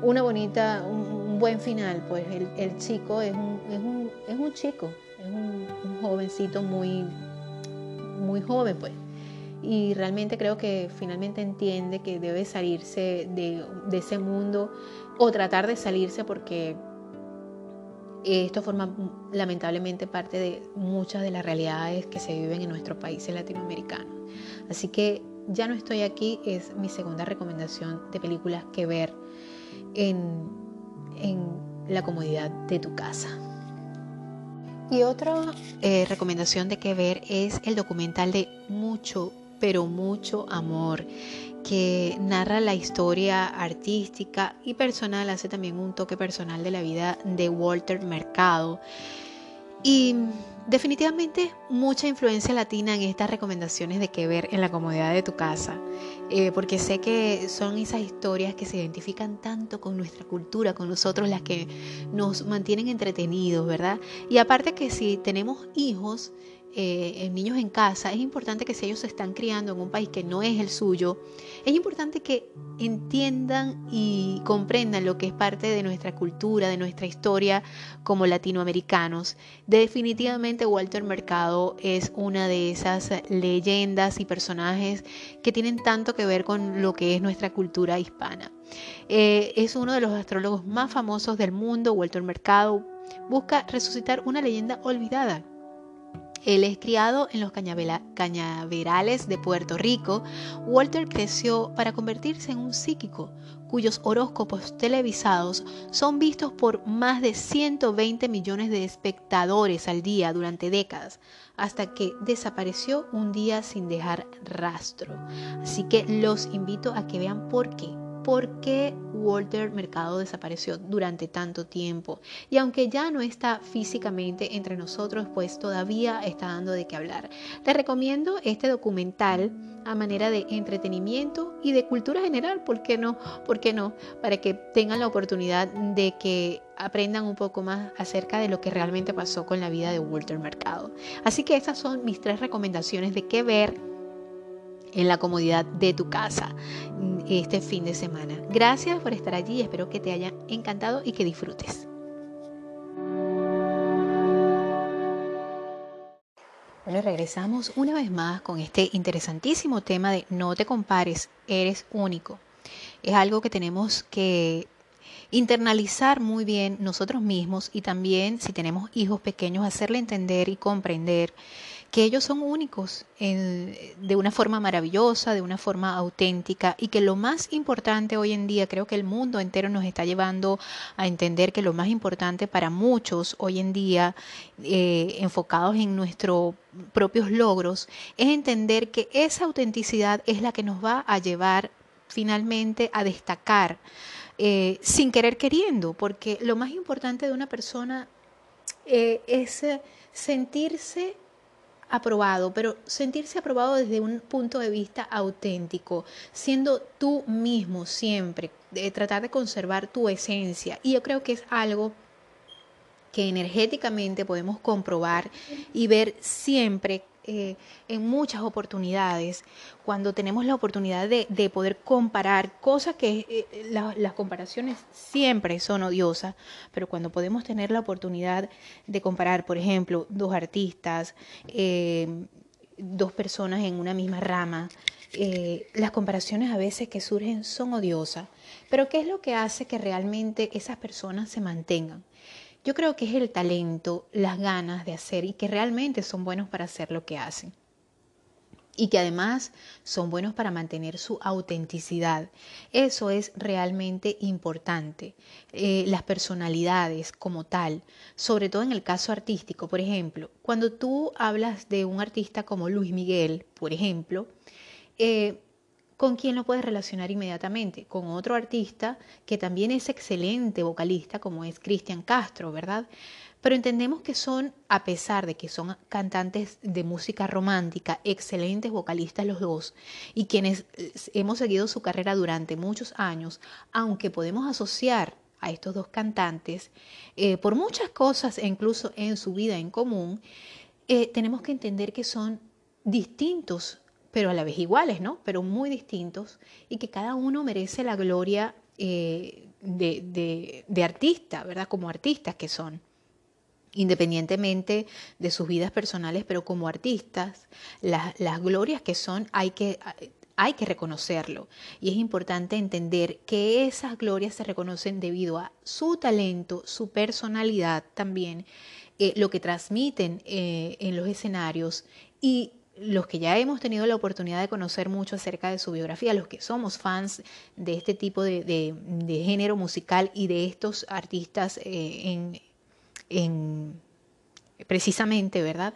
una bonita, un, buen final. Pues el, chico es un, es un, es un chico, es un, jovencito muy, muy joven, pues. Y realmente creo que finalmente entiende que debe salirse de, de ese mundo o tratar de salirse porque esto forma lamentablemente parte de muchas de las realidades que se viven en nuestros países latinoamericanos. Así que ya no estoy aquí es mi segunda recomendación de películas que ver en, la comodidad de tu casa. Y otra eh, recomendación de que ver es el documental de Mucho, pero mucho amor que narra la historia artística y personal, hace también un toque personal de la vida de Walter Mercado. Y definitivamente mucha influencia latina en estas recomendaciones de que ver en la comodidad de tu casa, eh, porque sé que son esas historias que se identifican tanto con nuestra cultura, con nosotros, las que nos mantienen entretenidos, ¿verdad? Y aparte que si tenemos hijos, eh, niños en casa, es importante que si ellos se están criando en un país que no es el suyo, es importante que entiendan y comprendan lo que es parte de nuestra cultura, de nuestra historia como latinoamericanos. Definitivamente Walter Mercado es una de esas leyendas y personajes que tienen tanto que ver con lo que es nuestra cultura hispana. Eh, es uno de los astrólogos más famosos del mundo, Walter Mercado. Busca resucitar una leyenda olvidada él es criado en los cañaverales de Puerto Rico. Walter creció para convertirse en un psíquico, cuyos horóscopos televisados son vistos por más de 120 millones de espectadores al día durante décadas, hasta que desapareció un día sin dejar rastro. Así que los invito a que vean por qué por qué Walter Mercado desapareció durante tanto tiempo. Y aunque ya no está físicamente entre nosotros, pues todavía está dando de qué hablar. Te recomiendo este documental a manera de entretenimiento y de cultura general, ¿por qué no? ¿Por qué no? Para que tengan la oportunidad de que aprendan un poco más acerca de lo que realmente pasó con la vida de Walter Mercado. Así que estas son mis tres recomendaciones de qué ver en la comodidad de tu casa este fin de semana. Gracias por estar allí, espero que te haya encantado y que disfrutes. Bueno, regresamos una vez más con este interesantísimo tema de no te compares, eres único. Es algo que tenemos que internalizar muy bien nosotros mismos y también si tenemos hijos pequeños hacerle entender y comprender que ellos son únicos de una forma maravillosa, de una forma auténtica y que lo más importante hoy en día, creo que el mundo entero nos está llevando a entender que lo más importante para muchos hoy en día, eh, enfocados en nuestros propios logros, es entender que esa autenticidad es la que nos va a llevar finalmente a destacar eh, sin querer queriendo, porque lo más importante de una persona eh, es sentirse aprobado, pero sentirse aprobado desde un punto de vista auténtico, siendo tú mismo siempre, de tratar de conservar tu esencia. Y yo creo que es algo que energéticamente podemos comprobar y ver siempre eh, en muchas oportunidades, cuando tenemos la oportunidad de, poder comparar cosas que eh, las comparaciones siempre son odiosas, pero cuando podemos tener la oportunidad de comparar, por ejemplo, dos artistas, eh, dos personas en una misma rama, las comparaciones a veces que surgen son odiosas, pero ¿qué es lo que hace que realmente esas personas se mantengan? Yo creo que es el talento, las ganas de hacer y que realmente son buenos para hacer lo que hacen. Y que además son buenos para mantener su autenticidad. Eso es realmente importante. Eh, las personalidades como tal, sobre todo en el caso artístico. Por ejemplo, cuando tú hablas de un artista como Luis Miguel, por ejemplo, eh, ¿Con quién lo puedes relacionar inmediatamente? Con otro artista que también es excelente vocalista, como es Cristian Castro, ¿verdad? Pero entendemos que son, a pesar de que son cantantes de música romántica, excelentes vocalistas los dos, y quienes eh, hemos seguido su carrera durante muchos años, aunque podemos asociar a estos dos cantantes eh, por muchas cosas e incluso en su vida en común, eh, tenemos que entender que son distintos pero a la vez iguales, ¿no? Pero muy distintos y que cada uno merece la gloria eh, de, artista, ¿verdad? Como artistas que son independientemente de sus vidas personales, pero como artistas, las, las glorias que son hay que, hay que reconocerlo. Y es importante entender que esas glorias se reconocen debido a su talento, su personalidad también, eh, lo que transmiten eh, en los escenarios y los que ya hemos tenido la oportunidad de conocer mucho acerca de su biografía, los que somos fans de este tipo de, género musical y de estos artistas eh, en, precisamente, ¿verdad?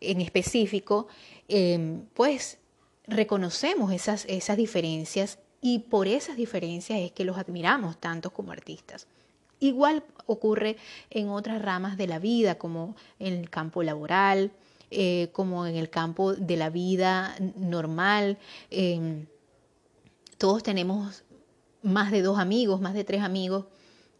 En específico, em, pues reconocemos esas, esas diferencias y por esas diferencias es que los admiramos tanto como artistas. Igual ocurre en otras ramas de la vida, como en el campo laboral, eh, como en el campo de la vida normal. Em, todos tenemos más de dos amigos, más de tres amigos,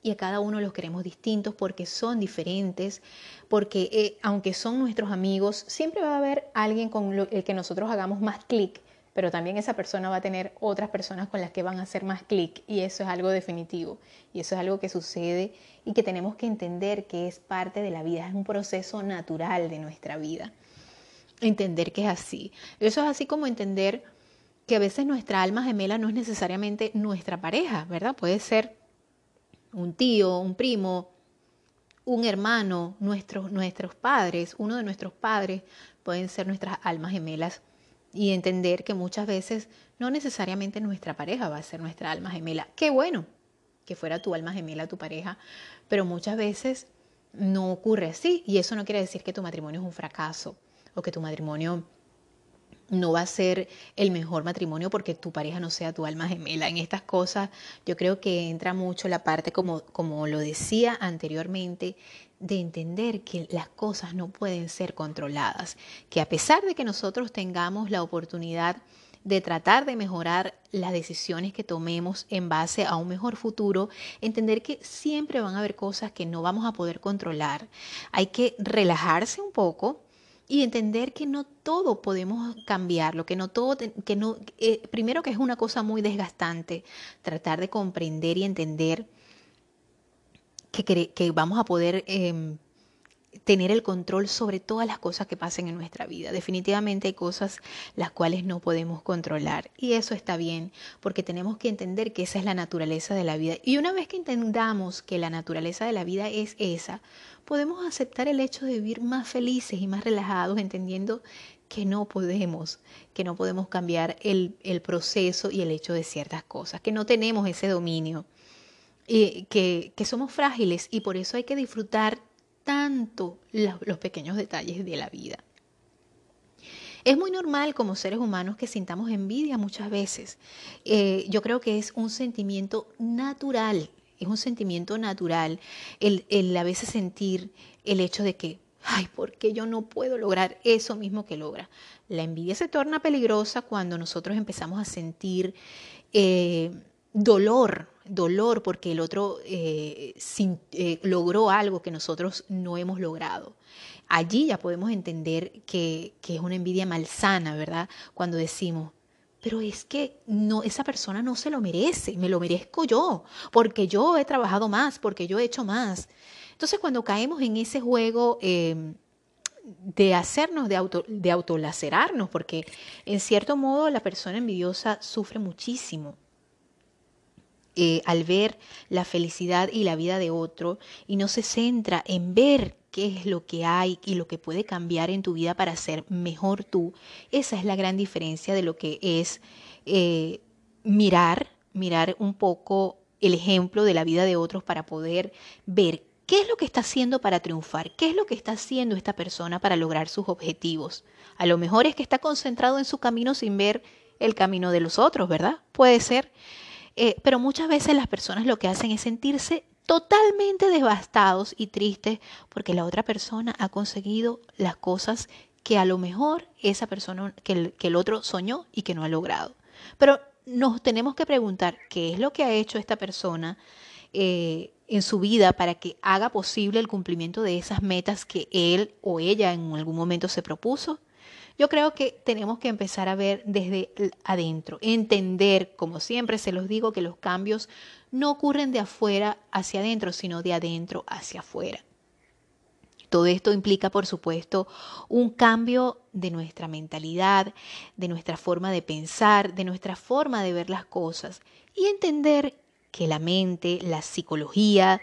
y a cada uno los queremos distintos porque son diferentes, porque eh, aunque son nuestros amigos, siempre va a haber alguien con el que nosotros hagamos más clic, pero también esa persona va a tener otras personas con las que van a hacer más clic, y eso es algo definitivo, y eso es algo que sucede y que tenemos que entender que es parte de la vida, es un proceso natural de nuestra vida entender que es así. Eso es así como entender que a veces nuestra alma gemela no es necesariamente nuestra pareja, ¿verdad? Puede ser un tío, un primo, un hermano, nuestros, nuestros padres, uno de nuestros padres pueden ser nuestras almas gemelas y entender que muchas veces no necesariamente nuestra pareja va a ser nuestra alma gemela. Qué bueno que fuera tu alma gemela tu pareja, pero muchas veces no ocurre así y eso no quiere decir que tu matrimonio es un fracaso o que tu matrimonio no va a ser el mejor matrimonio porque tu pareja no sea tu alma gemela. En estas cosas yo creo que entra mucho la parte, como, como lo decía anteriormente, de entender que las cosas no pueden ser controladas, que a pesar de que nosotros tengamos la oportunidad de tratar de mejorar las decisiones que tomemos en base a un mejor futuro, entender que siempre van a haber cosas que no vamos a poder controlar. Hay que relajarse un poco, y entender que no todo podemos cambiarlo, que no todo, que no, eh, primero que es una cosa muy desgastante, tratar de comprender y entender que, que vamos a poder em, tener el control sobre todas las cosas que pasen en nuestra vida. Definitivamente hay cosas las cuales no podemos controlar y eso está bien porque tenemos que entender que esa es la naturaleza de la vida. Y una vez que entendamos que la naturaleza de la vida es esa, podemos aceptar el hecho de vivir más felices y más relajados entendiendo que no podemos, que no podemos cambiar el, proceso y el hecho de ciertas cosas, que no tenemos ese dominio. Y que, que somos frágiles y por eso hay que disfrutar tanto los, pequeños detalles de la vida. Es muy normal como seres humanos que sintamos envidia muchas veces. Eh, yo creo que es un sentimiento natural, es un sentimiento natural el, el, a veces sentir el hecho de que, ay, ¿por qué yo no puedo lograr eso mismo que logra? La envidia se torna peligrosa cuando nosotros empezamos a sentir eh, dolor dolor porque el otro eh, eh, logró algo que nosotros no hemos logrado. Allí ya podemos entender que, que es una envidia malsana, ¿verdad? Cuando decimos, pero es que no, esa persona no se lo merece, me lo merezco yo, porque yo he trabajado más, porque yo he hecho más. Entonces cuando caemos en ese juego em, de hacernos, de, auto, de autolacerarnos, porque en cierto modo la persona envidiosa sufre muchísimo. Eh, al ver la felicidad y la vida de otro y no se centra en ver qué es lo que hay y lo que puede cambiar en tu vida para ser mejor tú, esa es la gran diferencia de lo que es eh, mirar, mirar un poco el ejemplo de la vida de otros para poder ver ¿Qué es lo que está haciendo para triunfar? ¿Qué es lo que está haciendo esta persona para lograr sus objetivos? A lo mejor es que está concentrado en su camino sin ver el camino de los otros, ¿verdad? Puede ser. Eh, pero muchas veces las personas lo que hacen es sentirse totalmente devastados y tristes porque la otra persona ha conseguido las cosas que a lo mejor esa persona, que el, que el otro soñó y que no ha logrado. Pero nos tenemos que preguntar qué es lo que ha hecho esta persona eh, en su vida para que haga posible el cumplimiento de esas metas que él o ella en algún momento se propuso. Yo creo que tenemos que empezar a ver desde adentro, entender, como siempre se los digo, que los cambios no ocurren de afuera hacia adentro, sino de adentro hacia afuera. Todo esto implica, por supuesto, un cambio de nuestra mentalidad, de nuestra forma de pensar, de nuestra forma de ver las cosas y entender que la mente, la psicología,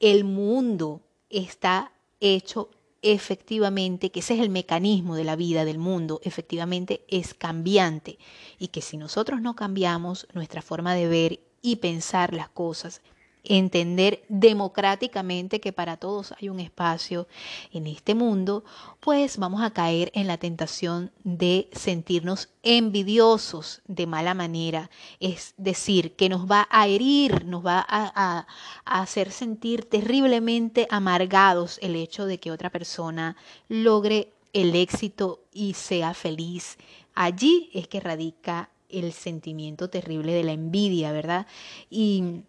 el mundo está hecho efectivamente, que ese es el mecanismo de la vida del mundo, efectivamente es cambiante y que si nosotros no cambiamos nuestra forma de ver y pensar las cosas, entender democráticamente que para todos hay un espacio en este mundo, pues vamos a caer en la tentación de sentirnos envidiosos de mala manera, es decir, que nos va a herir, nos va a, hacer sentir terriblemente amargados el hecho de que otra persona logre el éxito y sea feliz. Allí es que radica el sentimiento terrible de la envidia, ¿verdad? Y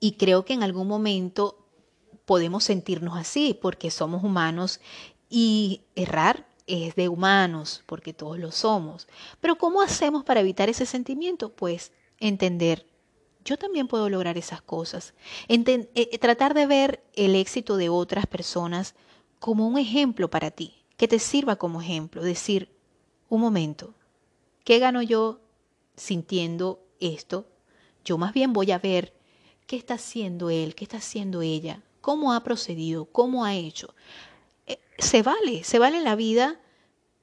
y creo que en algún momento podemos sentirnos así porque somos humanos y errar es de humanos porque todos lo somos. Pero ¿cómo hacemos para evitar ese sentimiento? Pues entender, yo también puedo lograr esas cosas. Eh, eh, tratar de ver el éxito de otras personas como un ejemplo para ti, que te sirva como ejemplo. Decir, un momento, ¿qué gano yo sintiendo esto? Yo más bien voy a ver ¿Qué está haciendo él? ¿Qué está haciendo ella? ¿Cómo ha procedido? ¿Cómo ha hecho? Eh, se vale, se vale en la vida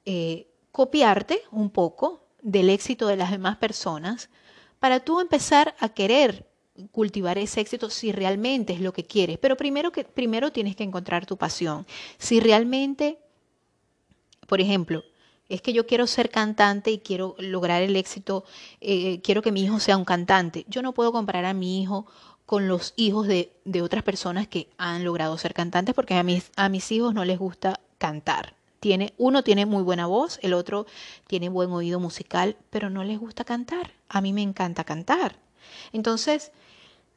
eh, copiarte un poco del éxito de las demás personas para tú empezar a querer cultivar ese éxito si realmente es lo que quieres. Pero primero, que, primero tienes que encontrar tu pasión. Si realmente, por ejemplo, es que yo quiero ser cantante y quiero lograr el éxito, eh, quiero que mi hijo sea un cantante. Yo no puedo comparar a mi hijo con los hijos de, de, otras personas que han logrado ser cantantes, porque a mis, a mis hijos no les gusta cantar. Tiene, uno tiene muy buena voz, el otro tiene buen oído musical, pero no les gusta cantar. A mí me encanta cantar. Entonces,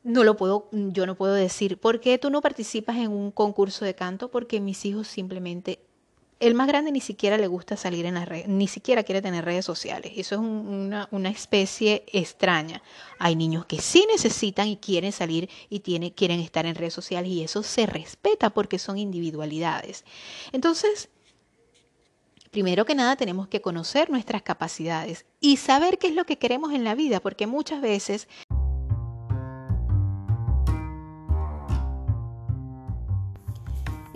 no lo puedo, yo no puedo decir, ¿por qué tú no participas en un concurso de canto? Porque mis hijos simplemente el más grande ni siquiera le gusta salir en las redes, ni siquiera quiere tener redes sociales. Eso es una, una, especie extraña. Hay niños que sí necesitan y quieren salir y tiene, quieren estar en redes sociales y eso se respeta porque son individualidades. Entonces, primero que nada tenemos que conocer nuestras capacidades y saber qué es lo que queremos en la vida, porque muchas veces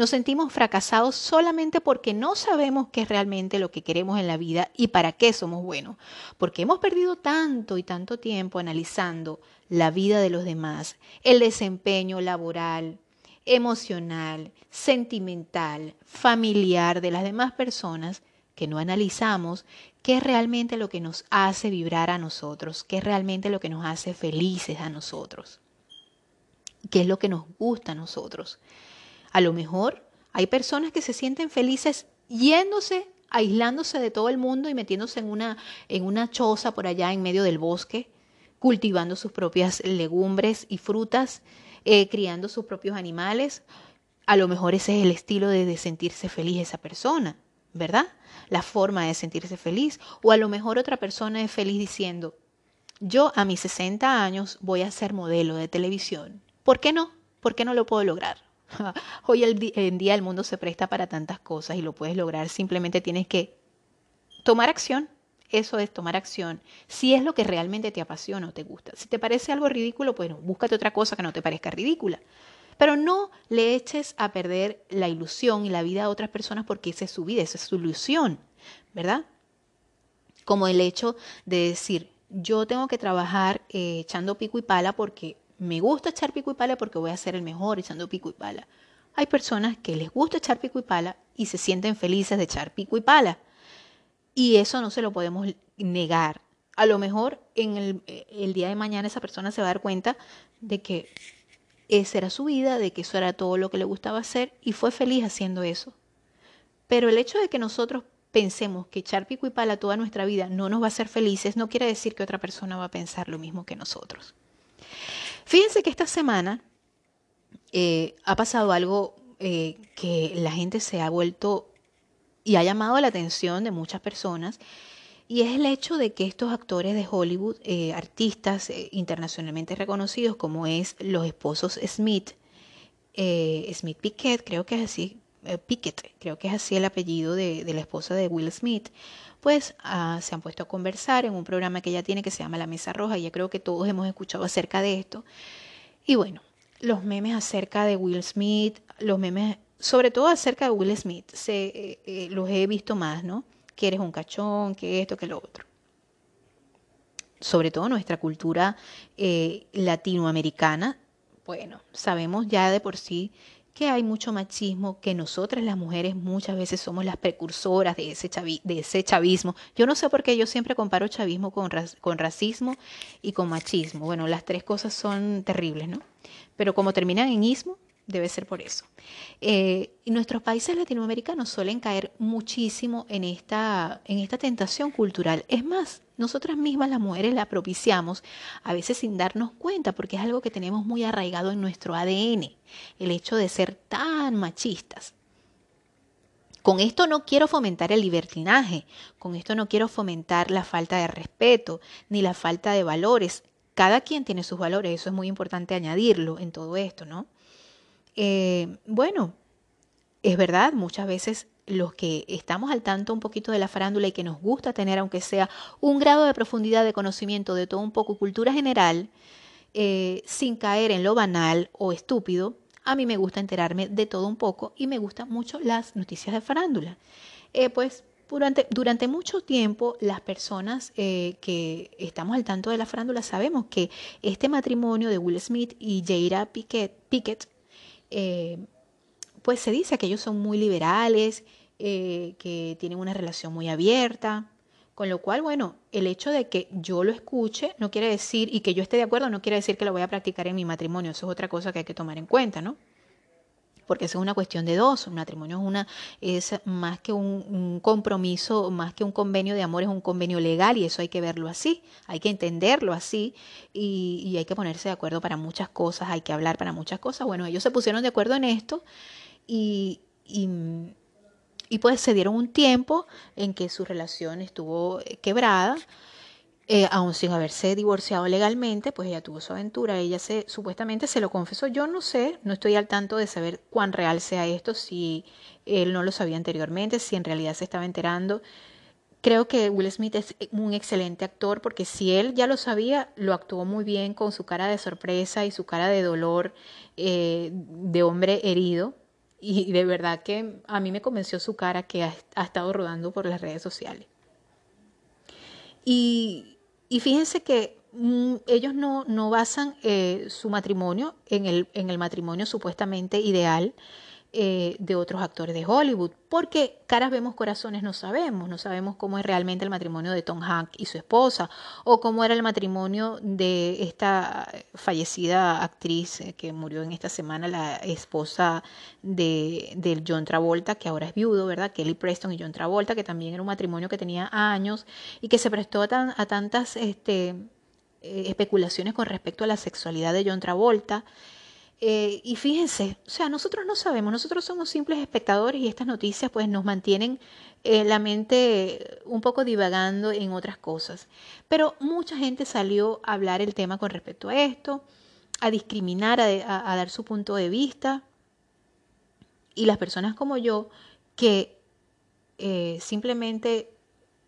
Nos sentimos fracasados solamente porque no sabemos qué es realmente lo que queremos en la vida y para qué somos buenos. Porque hemos perdido tanto y tanto tiempo analizando la vida de los demás, el desempeño laboral, emocional, sentimental, familiar de las demás personas que no analizamos qué es realmente lo que nos hace vibrar a nosotros, qué es realmente lo que nos hace felices a nosotros, qué es lo que nos gusta a nosotros. A lo mejor hay personas que se sienten felices yéndose, aislándose de todo el mundo y metiéndose en una, en una choza por allá en medio del bosque, cultivando sus propias legumbres y frutas, eh, criando sus propios animales. A lo mejor ese es el estilo de, de sentirse feliz esa persona, ¿verdad? la forma de sentirse feliz. O a lo mejor otra persona es feliz diciendo, yo a mis 60 años voy a ser modelo de televisión. ¿Por qué no? ¿Por qué no lo puedo lograr? Hoy en día el mundo se presta para tantas cosas y lo puedes lograr. Simplemente tienes que tomar acción. Eso es tomar acción. Si es lo que realmente te apasiona o te gusta. Si te parece algo ridículo, pues búscate otra cosa que no te parezca ridícula. Pero no le eches a perder la ilusión y la vida a otras personas porque esa es su vida, esa es su ilusión, ¿verdad? Como el hecho de decir, yo tengo que trabajar eh, echando pico y pala porque me gusta echar pico y pala porque voy a ser el mejor echando pico y pala. Hay personas que les gusta echar pico y pala y se sienten felices de echar pico y pala. Y eso no se lo podemos negar. A lo mejor en el, el día de mañana esa persona se va a dar cuenta de que esa era su vida, de que eso era todo lo que le gustaba hacer y fue feliz haciendo eso. Pero el hecho de que nosotros pensemos que echar pico y pala toda nuestra vida no nos va a hacer felices no quiere decir que otra persona va a pensar lo mismo que nosotros. Fíjense que esta semana eh, ha pasado algo eh, que la gente se ha vuelto y ha llamado la atención de muchas personas y es el hecho de que estos actores de Hollywood, eh, artistas internacionalmente reconocidos como es los esposos Smith, Smith Piquet, creo que es así, Piquet, creo que es así el apellido de, la esposa de Will Smith, pues ah, se han puesto a conversar en un programa que ella tiene que se llama La Mesa Roja, y ya creo que todos hemos escuchado acerca de esto. Y bueno, los memes acerca de Will Smith, los memes, sobre todo acerca de Will Smith, se, los he visto más, ¿no? que eres un cachón, que esto, que lo otro. Sobre todo nuestra cultura eh, latinoamericana, bueno, sabemos ya de por sí que hay mucho machismo, que nosotras las mujeres muchas veces somos las precursoras de ese, de ese chavismo. Yo no sé por qué yo siempre comparo chavismo con, con racismo y con machismo. Bueno, las tres cosas son terribles, ¿no? Pero como terminan en ismo, debe ser por eso. Eh, nuestros países latinoamericanos suelen caer muchísimo en esta, en esta tentación cultural. Es más, nosotras mismas las mujeres la propiciamos, a veces sin darnos cuenta, porque es algo que tenemos muy arraigado en nuestro ADN, el hecho de ser tan machistas. Con esto no quiero fomentar el libertinaje, con esto no quiero fomentar la falta de respeto ni la falta de valores. Cada quien tiene sus valores, eso es muy importante añadirlo en todo esto, ¿no? Eh, bueno, es verdad, muchas veces los que estamos al tanto un poquito de la farándula y que nos gusta tener, aunque sea un grado de profundidad de conocimiento de todo un poco cultura general, eh, sin caer en lo banal o estúpido, a mí me gusta enterarme de todo un poco y me gustan mucho las noticias de farándula. Eh, pues durante, durante, mucho tiempo las personas que estamos al tanto de la farándula sabemos que este matrimonio de Will Smith y Pickett, Pickett eh, pues se dice que ellos son muy liberales, eh, que tienen una relación muy abierta, con lo cual, bueno, el hecho de que yo lo escuche no quiere decir, y que yo esté de acuerdo, no quiere decir que lo voy a practicar en mi matrimonio, eso es otra cosa que hay que tomar en cuenta, ¿no? Porque eso es una cuestión de dos. Un matrimonio es, una, es más que un, compromiso, más que un convenio de amor, es un convenio legal y eso hay que verlo así, hay que entenderlo así y, hay que ponerse de acuerdo para muchas cosas, hay que hablar para muchas cosas. Bueno, ellos se pusieron de acuerdo en esto y, y, y pues se dieron un tiempo en que su relación estuvo quebrada eh, aún sin haberse divorciado legalmente, pues ella tuvo su aventura, ella se, supuestamente se lo confesó, yo no sé, no estoy al tanto de saber cuán real sea esto, si él no lo sabía anteriormente, si en realidad se estaba enterando. Creo que Will Smith es un excelente actor porque si él ya lo sabía, lo actuó muy bien con su cara de sorpresa y su cara de dolor eh, de hombre herido. Y de verdad que a mí me convenció su cara que ha, ha estado rodando por las redes sociales. Y y fíjense que mm, ellos no, no basan eh, su matrimonio en el, en el matrimonio supuestamente ideal eh, de otros actores de Hollywood, porque caras vemos corazones no sabemos, no sabemos cómo es realmente el matrimonio de Tom Hanks y su esposa, o cómo era el matrimonio de esta fallecida actriz eh, que murió en esta semana, la esposa de, de, John Travolta, que ahora es viudo, ¿verdad? Kelly Preston y John Travolta, que también era un matrimonio que tenía años y que se prestó a, a tantas este, eh, especulaciones con respecto a la sexualidad de John Travolta. Eh, y fíjense, o sea, nosotros no sabemos, nosotros somos simples espectadores y estas noticias pues nos mantienen eh, la mente un poco divagando en otras cosas. Pero mucha gente salió a hablar el tema con respecto a esto, a discriminar, a dar su punto de vista. Y las personas como yo que eh, simplemente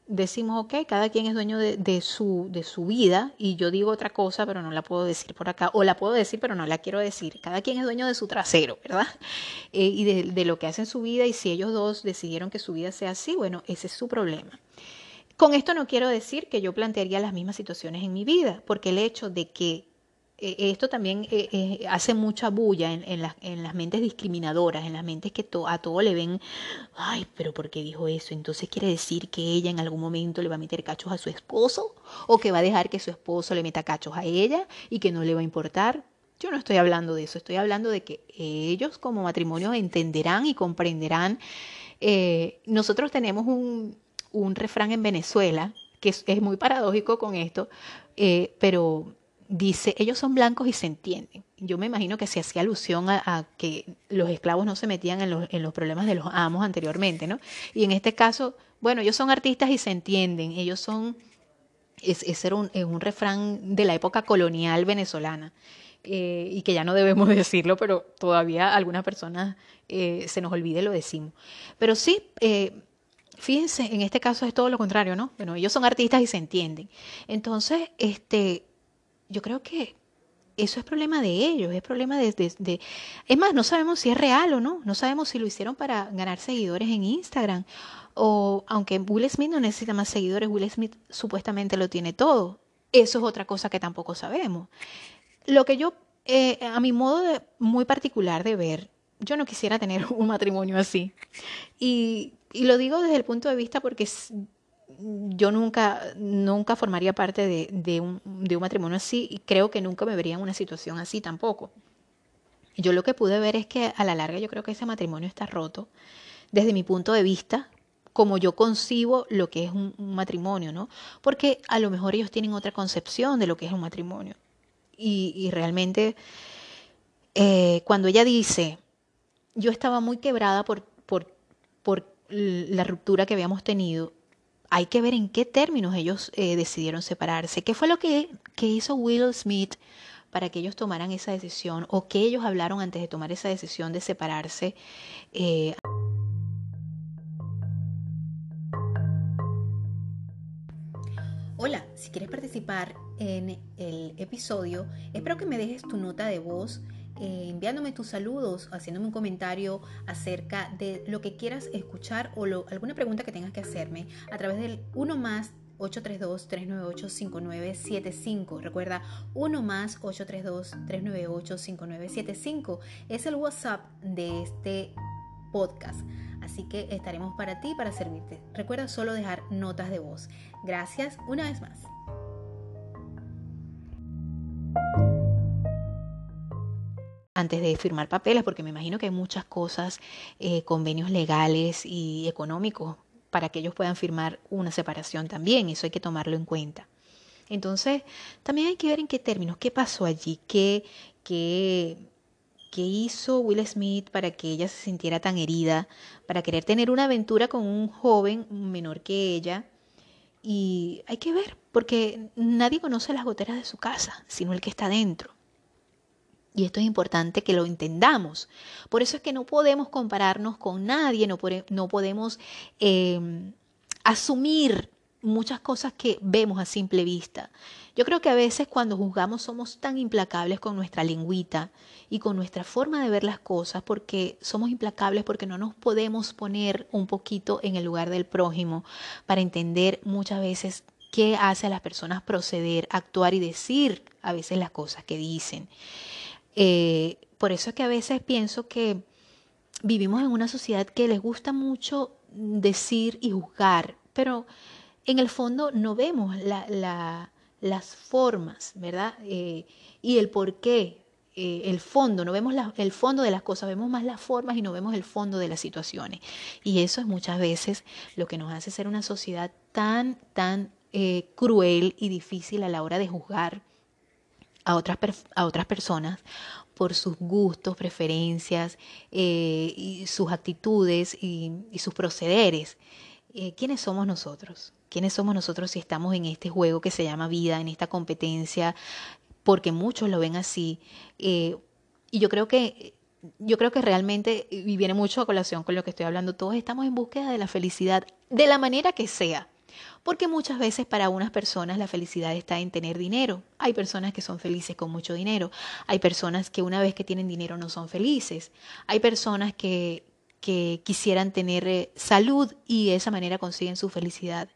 decimos, ok, cada quien es dueño de, su, de su vida y yo digo otra cosa, pero no la puedo decir por acá, o la puedo decir, pero no la quiero decir. Cada quien es dueño de su trasero, ¿verdad? Eh, y de, de lo que hace en su vida y si ellos dos decidieron que su vida sea así, bueno, ese es su problema. Con esto no quiero decir que yo plantearía las mismas situaciones en mi vida, porque el hecho de que esto también eh, eh, hace mucha bulla en, en, las mentes discriminadoras, en las mentes que a todo le ven, ay, pero ¿por qué dijo eso? Entonces quiere decir que ella en algún momento le va a meter cachos a su esposo o que va a dejar que su esposo le meta cachos a ella y que no le va a importar. Yo no estoy hablando de eso, estoy hablando de que ellos como matrimonio entenderán y comprenderán. nosotros tenemos un, refrán en Venezuela que es muy paradójico con esto, pero dice, ellos son blancos y se entienden. Yo me imagino que se hacía alusión a, que los esclavos no se metían en los, en los, problemas de los amos anteriormente, ¿no? Y en este caso, bueno, ellos son artistas y se entienden, ellos son, es, ese era un, un refrán de la época colonial venezolana. Eh, y que ya no debemos decirlo, pero todavía algunas personas eh, se nos olvide lo decimos. Pero sí, eh, fíjense, en este caso es todo lo contrario, ¿no? Bueno, ellos son artistas y se entienden. Entonces, este, yo creo que eso es problema de ellos, es problema de, Es más, no sabemos si es real o no, no sabemos si lo hicieron para ganar seguidores en Instagram, o aunque Will Smith no necesita más seguidores, Will Smith supuestamente lo tiene todo. Eso es otra cosa que tampoco sabemos. Lo que yo, eh, a mi modo de, muy particular de ver, yo no quisiera tener un matrimonio así. Y, y lo digo desde el punto de vista porque yo nunca, nunca formaría parte de, de, un, de, un, matrimonio así y creo que nunca me vería en una situación así tampoco. Yo lo que pude ver es que a la larga yo creo que ese matrimonio está roto desde mi punto de vista, como yo concibo lo que es un, matrimonio, ¿no? Porque a lo mejor ellos tienen otra concepción de lo que es un matrimonio. Y, y realmente, eh, cuando ella dice, yo estaba muy quebrada por, por, por la ruptura que habíamos tenido, hay que ver en qué términos ellos eh, decidieron separarse. ¿Qué fue lo que, que, hizo Will Smith para que ellos tomaran esa decisión o qué ellos hablaron antes de tomar esa decisión de separarse? Eh... Hola, si quieres participar en el episodio, espero que me dejes tu nota de voz eh, enviándome tus saludos, haciéndome un comentario acerca de lo que quieras escuchar o alguna pregunta que tengas que hacerme a través del 1 más 832-398-5975. Recuerda, 1 más 832-398-5975 es el WhatsApp de este podcast. Así que estaremos para ti, para servirte. Recuerda solo dejar notas de voz. Gracias una vez más. Antes de firmar papeles, porque me imagino que hay muchas cosas, eh, convenios legales y económicos para que ellos puedan firmar una separación también. Eso hay que tomarlo en cuenta. Entonces, también hay que ver en qué términos, qué pasó allí, qué, qué, qué hizo Will Smith para que ella se sintiera tan herida, para querer tener una aventura con un joven menor que ella. Y hay que ver, porque nadie conoce las goteras de su casa, sino el que está dentro. Y esto es importante que lo entendamos. Por eso es que no podemos compararnos con nadie, no, no podemos em, asumir muchas cosas que vemos a simple vista. Yo creo que a veces cuando juzgamos somos tan implacables con nuestra lengüita y con nuestra forma de ver las cosas porque somos implacables porque no nos podemos poner un poquito en el lugar del prójimo para entender muchas veces qué hace a las personas proceder, actuar y decir a veces las cosas que dicen. Eh, por eso es que a veces pienso que vivimos en una sociedad que les gusta mucho decir y juzgar, pero en el fondo no vemos las formas, ¿verdad? Eh, y el por qué eh, el fondo, no vemos el fondo de las cosas, vemos más las formas y no vemos el fondo de las situaciones. Y eso es muchas veces lo que nos hace ser una sociedad tan, tan eh, cruel y difícil a la hora de juzgar a otras, a otras personas por sus gustos, preferencias eh, y sus actitudes y, sus procederes. ¿Quiénes somos nosotros? ¿Quiénes somos nosotros si estamos en este juego que se llama vida, en esta competencia porque muchos lo ven así. Eh, y yo creo que yo creo que realmente, y viene mucho a colación con lo que estoy hablando, todos estamos en búsqueda de la felicidad, de la manera que sea. Porque muchas veces para unas personas la felicidad está en tener dinero. Hay personas que son felices con mucho dinero. Hay personas que una vez que tienen dinero no son felices. Hay personas que, que quisieran tener eh, salud y de esa manera consiguen su felicidad.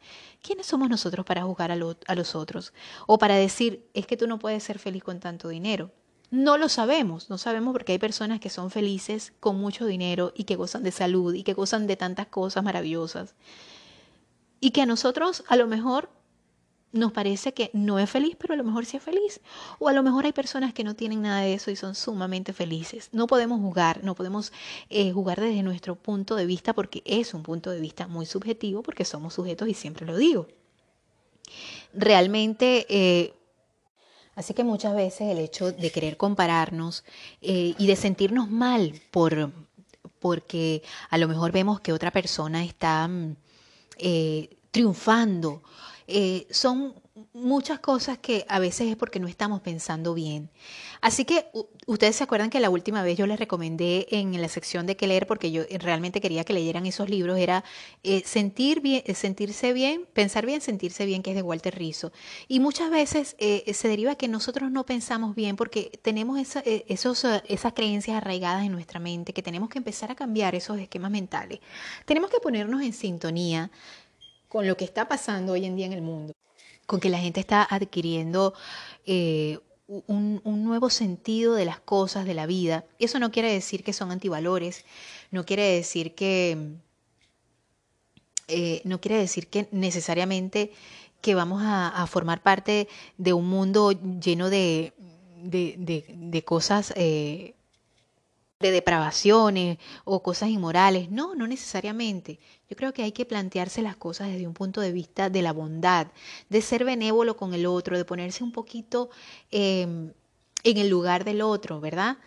¿Quiénes somos nosotros para juzgar a, los otros? O para decir, es que tú no puedes ser feliz con tanto dinero. No lo sabemos, no sabemos porque hay personas que son felices con mucho dinero y que gozan de salud y que gozan de tantas cosas maravillosas. Y que a nosotros a lo mejor nos parece que no es feliz, pero a lo mejor sí es feliz. O a lo mejor hay personas que no tienen nada de eso y son sumamente felices. No podemos jugar, no podemos eh, jugar desde nuestro punto de vista porque es un punto de vista muy subjetivo porque somos sujetos y siempre lo digo. Realmente... Eh, Así que muchas veces el hecho de querer compararnos eh, y de sentirnos mal por, porque a lo mejor vemos que otra persona está mm, triunfando eh, son muchas cosas que a veces es porque no estamos pensando bien. Así que ustedes se acuerdan que la última vez yo les recomendé en la sección de qué leer, porque yo realmente quería que leyeran esos libros, era eh, sentir bien, eh, sentirse bien, pensar bien, sentirse bien, que es de Walter Rizzo. Y muchas veces se deriva que nosotros no pensamos bien porque tenemos esos, esas creencias arraigadas en nuestra mente, que tenemos que empezar a cambiar esos esquemas mentales. Tenemos que ponernos en sintonía con lo que está pasando hoy en día en el mundo, con que la gente está adquiriendo eh, un, nuevo sentido de las cosas, de la vida. Eso no quiere decir que son antivalores, no quiere decir que, eh, no quiere decir que necesariamente que vamos a, formar parte de un mundo lleno de, de, cosas eh, de depravaciones o cosas inmorales. No, no necesariamente. Yo creo que hay que plantearse las cosas desde un punto de vista de la bondad, de ser benévolo con el otro, de ponerse un poquito em, en el lugar del otro, ¿verdad?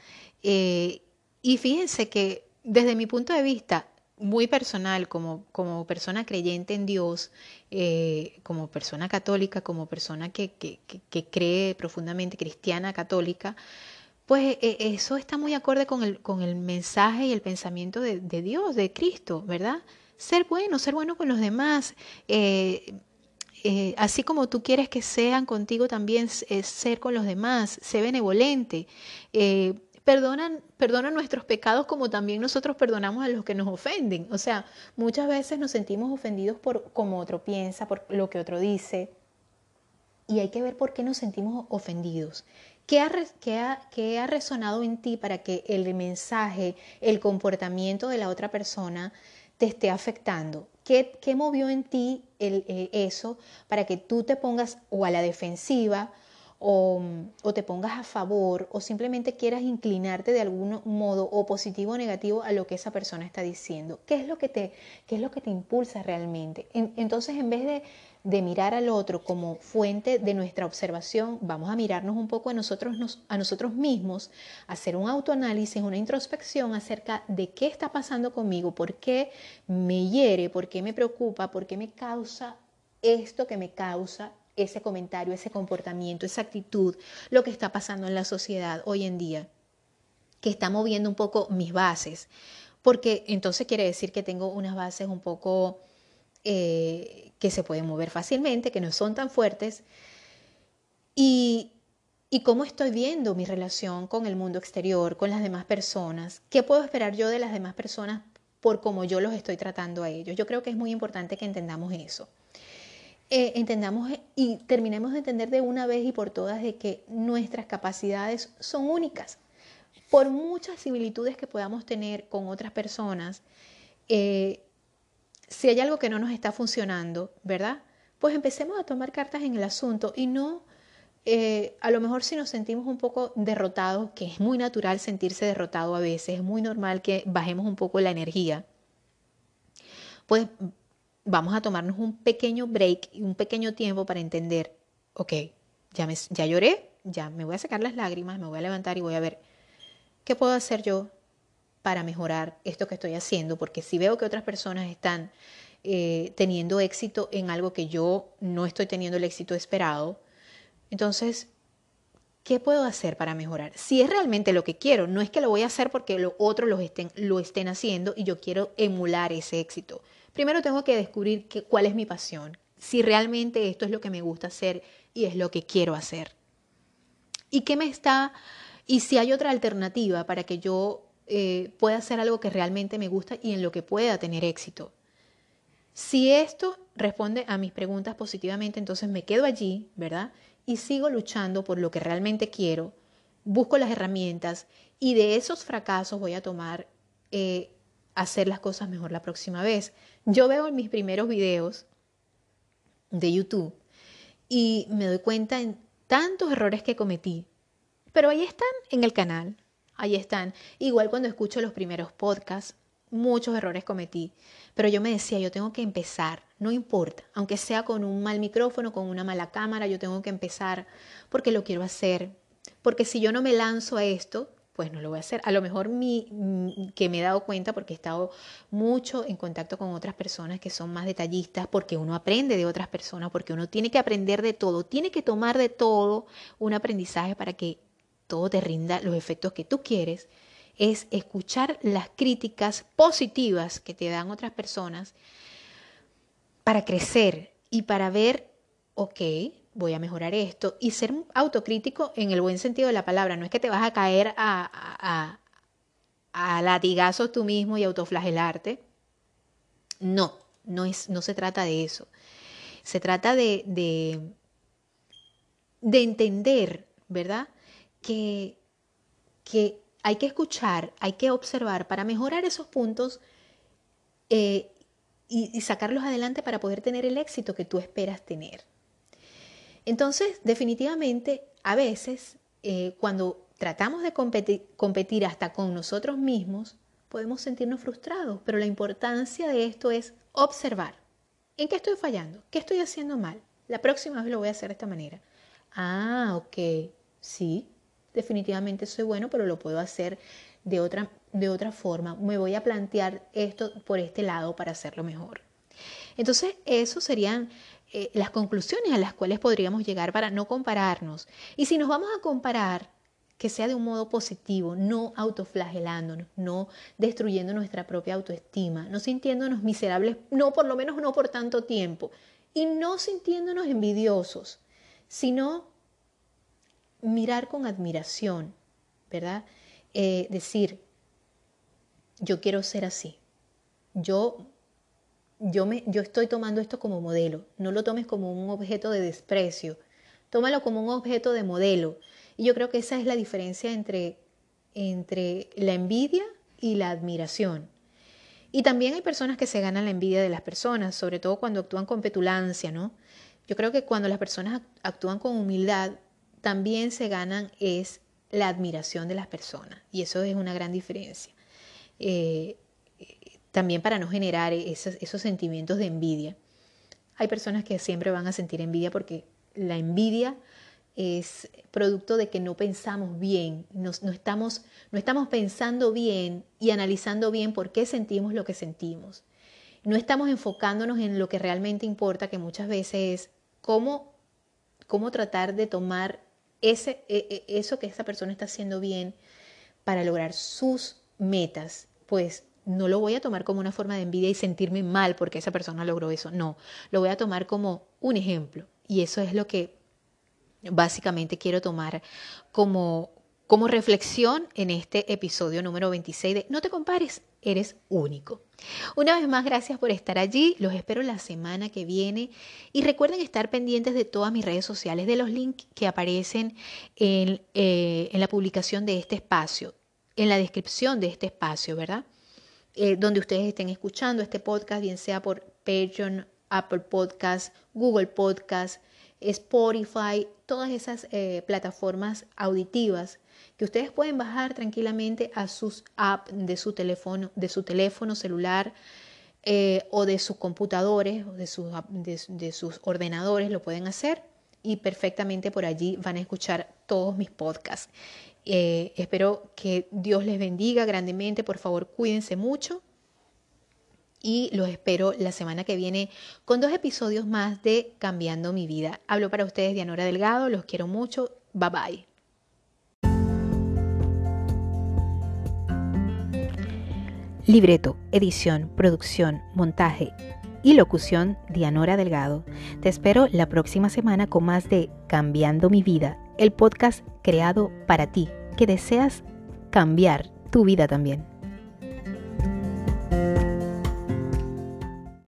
Eh, y fíjense que desde mi punto de vista, muy personal, como, como persona creyente en Dios, eh, como persona católica, como persona que, que, que cree profundamente cristiana católica, pues e, eso está muy acorde con el, con el mensaje y el pensamiento de, Dios, de Cristo, ¿verdad? Ser bueno, ser bueno con los demás. Eh, eh, así como tú quieres que sean contigo, también es ser con los demás, ser benevolente. Eh, perdonan, perdona nuestros pecados como también nosotros perdonamos a los que nos ofenden. O sea, muchas veces nos sentimos ofendidos por como otro piensa, por lo que otro dice. Y hay que ver por qué nos sentimos ofendidos. ¿Qué ha, resonado en ti para que el mensaje, el comportamiento de la otra persona te esté afectando? ¿Qué, movió en ti eh, eso para que tú te pongas o a la defensiva o, te pongas a favor o simplemente quieras inclinarte de algún modo o positivo o negativo a lo que esa persona está diciendo. ¿Qué es lo que te, qué es lo que te impulsa realmente? entonces, en vez de, de, mirar al otro como fuente de nuestra observación, vamos a mirarnos un poco a nosotros, a nosotros mismos, hacer un autoanálisis, una introspección acerca de qué está pasando conmigo, por qué me hiere, por qué me preocupa, por qué me causa esto que me causa ese comentario, ese comportamiento, esa actitud, lo que está pasando en la sociedad hoy en día, que está moviendo un poco mis bases, porque entonces quiere decir que tengo unas bases un poco eh, que se pueden mover fácilmente, que no son tan fuertes, y, y cómo estoy viendo mi relación con el mundo exterior, con las demás personas, qué puedo esperar yo de las demás personas por cómo yo los estoy tratando a ellos. Yo creo que es muy importante que entendamos eso. Eh, entendamos y terminemos de entender de una vez y por todas de que nuestras capacidades son únicas. Por muchas similitudes que podamos tener con otras personas, eh, si hay algo que no nos está funcionando, ¿verdad? Pues empecemos a tomar cartas en el asunto y no, eh, a lo mejor si nos sentimos un poco derrotados, que es muy natural sentirse derrotado a veces, es muy normal que bajemos un poco la energía, pues vamos a tomarnos un pequeño break y un pequeño tiempo para entender, ok, ya, ya lloré, ya me voy a sacar las lágrimas, me voy a levantar y voy a ver qué puedo hacer yo para mejorar esto que estoy haciendo, porque si veo que otras personas están eh, teniendo éxito en algo que yo no estoy teniendo el éxito esperado, entonces, ¿qué puedo hacer para mejorar? Si es realmente lo que quiero, no es que lo voy a hacer porque los otros lo estén, lo estén haciendo y yo quiero emular ese éxito. Primero tengo que descubrir cuál es mi pasión, si realmente esto es lo que me gusta hacer y es lo que quiero hacer. ¿Y qué me está y si hay otra alternativa para que yo eh, pueda hacer algo que realmente me gusta y en lo que pueda tener éxito. Si esto responde a mis preguntas positivamente, entonces me quedo allí, ¿verdad? Y sigo luchando por lo que realmente quiero, busco las herramientas y de esos fracasos voy a tomar eh, hacer las cosas mejor la próxima vez. Yo veo en mis primeros videos de YouTube y me doy cuenta en tantos errores que cometí, pero ahí están en el canal, ahí están. Igual cuando escucho los primeros podcasts, muchos errores cometí, pero yo me decía, yo tengo que empezar, no importa, aunque sea con un mal micrófono, con una mala cámara, yo tengo que empezar porque lo quiero hacer, porque si yo no me lanzo a esto, pues no lo voy a hacer. A lo mejor mi, mm, que me he dado cuenta porque he estado mucho en contacto con otras personas que son más detallistas, porque uno aprende de otras personas, porque uno tiene que aprender de todo, tiene que tomar de todo un aprendizaje para que todo te rinda los efectos que tú quieres, es escuchar las críticas positivas que te dan otras personas para crecer y para ver, ok, voy a mejorar esto y ser autocrítico en el buen sentido de la palabra. No es que te vas a caer a, a, latigazos tú mismo y autoflagelarte. No, no, es, no se trata de eso. Se trata de, de, de entender, ¿verdad? que, que hay que escuchar, hay que observar para mejorar esos puntos eh, y, sacarlos adelante para poder tener el éxito que tú esperas tener. Entonces, definitivamente, a veces, eh, cuando tratamos de competir, hasta con nosotros mismos, podemos sentirnos frustrados, pero la importancia de esto es observar. ¿En qué estoy fallando? ¿Qué estoy haciendo mal? La próxima vez lo voy a hacer de esta manera. Ah, ok, sí, definitivamente soy bueno, pero lo puedo hacer de otra, de otra forma. Me voy a plantear esto por este lado para hacerlo mejor. Entonces, eso serían eh, las conclusiones a las cuales podríamos llegar para no compararnos. Y si nos vamos a comparar, que sea de un modo positivo, no autoflagelándonos, no destruyendo nuestra propia autoestima, no sintiéndonos miserables, no por lo menos no por tanto tiempo, y no sintiéndonos envidiosos, sino mirar con admiración, ¿verdad? Eh, decir, yo quiero ser así. Yo, yo, me, yo estoy tomando esto como modelo. No lo tomes como un objeto de desprecio. Tómalo como un objeto de modelo. Y yo creo que esa es la diferencia entre, entre la envidia y la admiración. Y también hay personas que se ganan la envidia de las personas, sobre todo cuando actúan con petulancia, ¿no? Yo creo que cuando las personas actúan con humildad, también se ganan es la admiración de las personas y eso es una gran diferencia. Eh, también para no generar esos, esos, sentimientos de envidia. Hay personas que siempre van a sentir envidia porque la envidia es producto de que no pensamos bien, no, estamos, no estamos pensando bien y analizando bien por qué sentimos lo que sentimos. No estamos enfocándonos en lo que realmente importa, que muchas veces es cómo, cómo tratar de tomar ese, e, e, eso que esa persona está haciendo bien para lograr sus metas, pues no lo voy a tomar como una forma de envidia y sentirme mal porque esa persona logró eso. No, lo voy a tomar como un ejemplo. Y eso es lo que básicamente quiero tomar como, como reflexión en este episodio número 26 de No te compares, eres único. Una vez más, gracias por estar allí. Los espero la semana que viene. Y recuerden estar pendientes de todas mis redes sociales, de los links que aparecen en, eh, en la publicación de este espacio, en la descripción de este espacio, ¿verdad? Eh, donde ustedes estén escuchando este podcast, bien sea por Patreon, Apple Podcast, Google Podcast, Spotify, todas esas eh, plataformas auditivas que ustedes pueden bajar tranquilamente a sus apps de su teléfono, de su teléfono celular eh, o de sus computadores o de sus, de sus ordenadores, lo pueden hacer y perfectamente por allí van a escuchar todos mis podcasts. Eh, espero que Dios les bendiga grandemente. Por favor, cuídense mucho. Y los espero la semana que viene con dos episodios más de Cambiando mi vida. Hablo para ustedes, Dianora Delgado. Los quiero mucho. Bye bye. Libreto, edición, producción, montaje y locución, Dianora Delgado. Te espero la próxima semana con más de Cambiando mi vida, el podcast creado para ti que deseas cambiar tu vida también.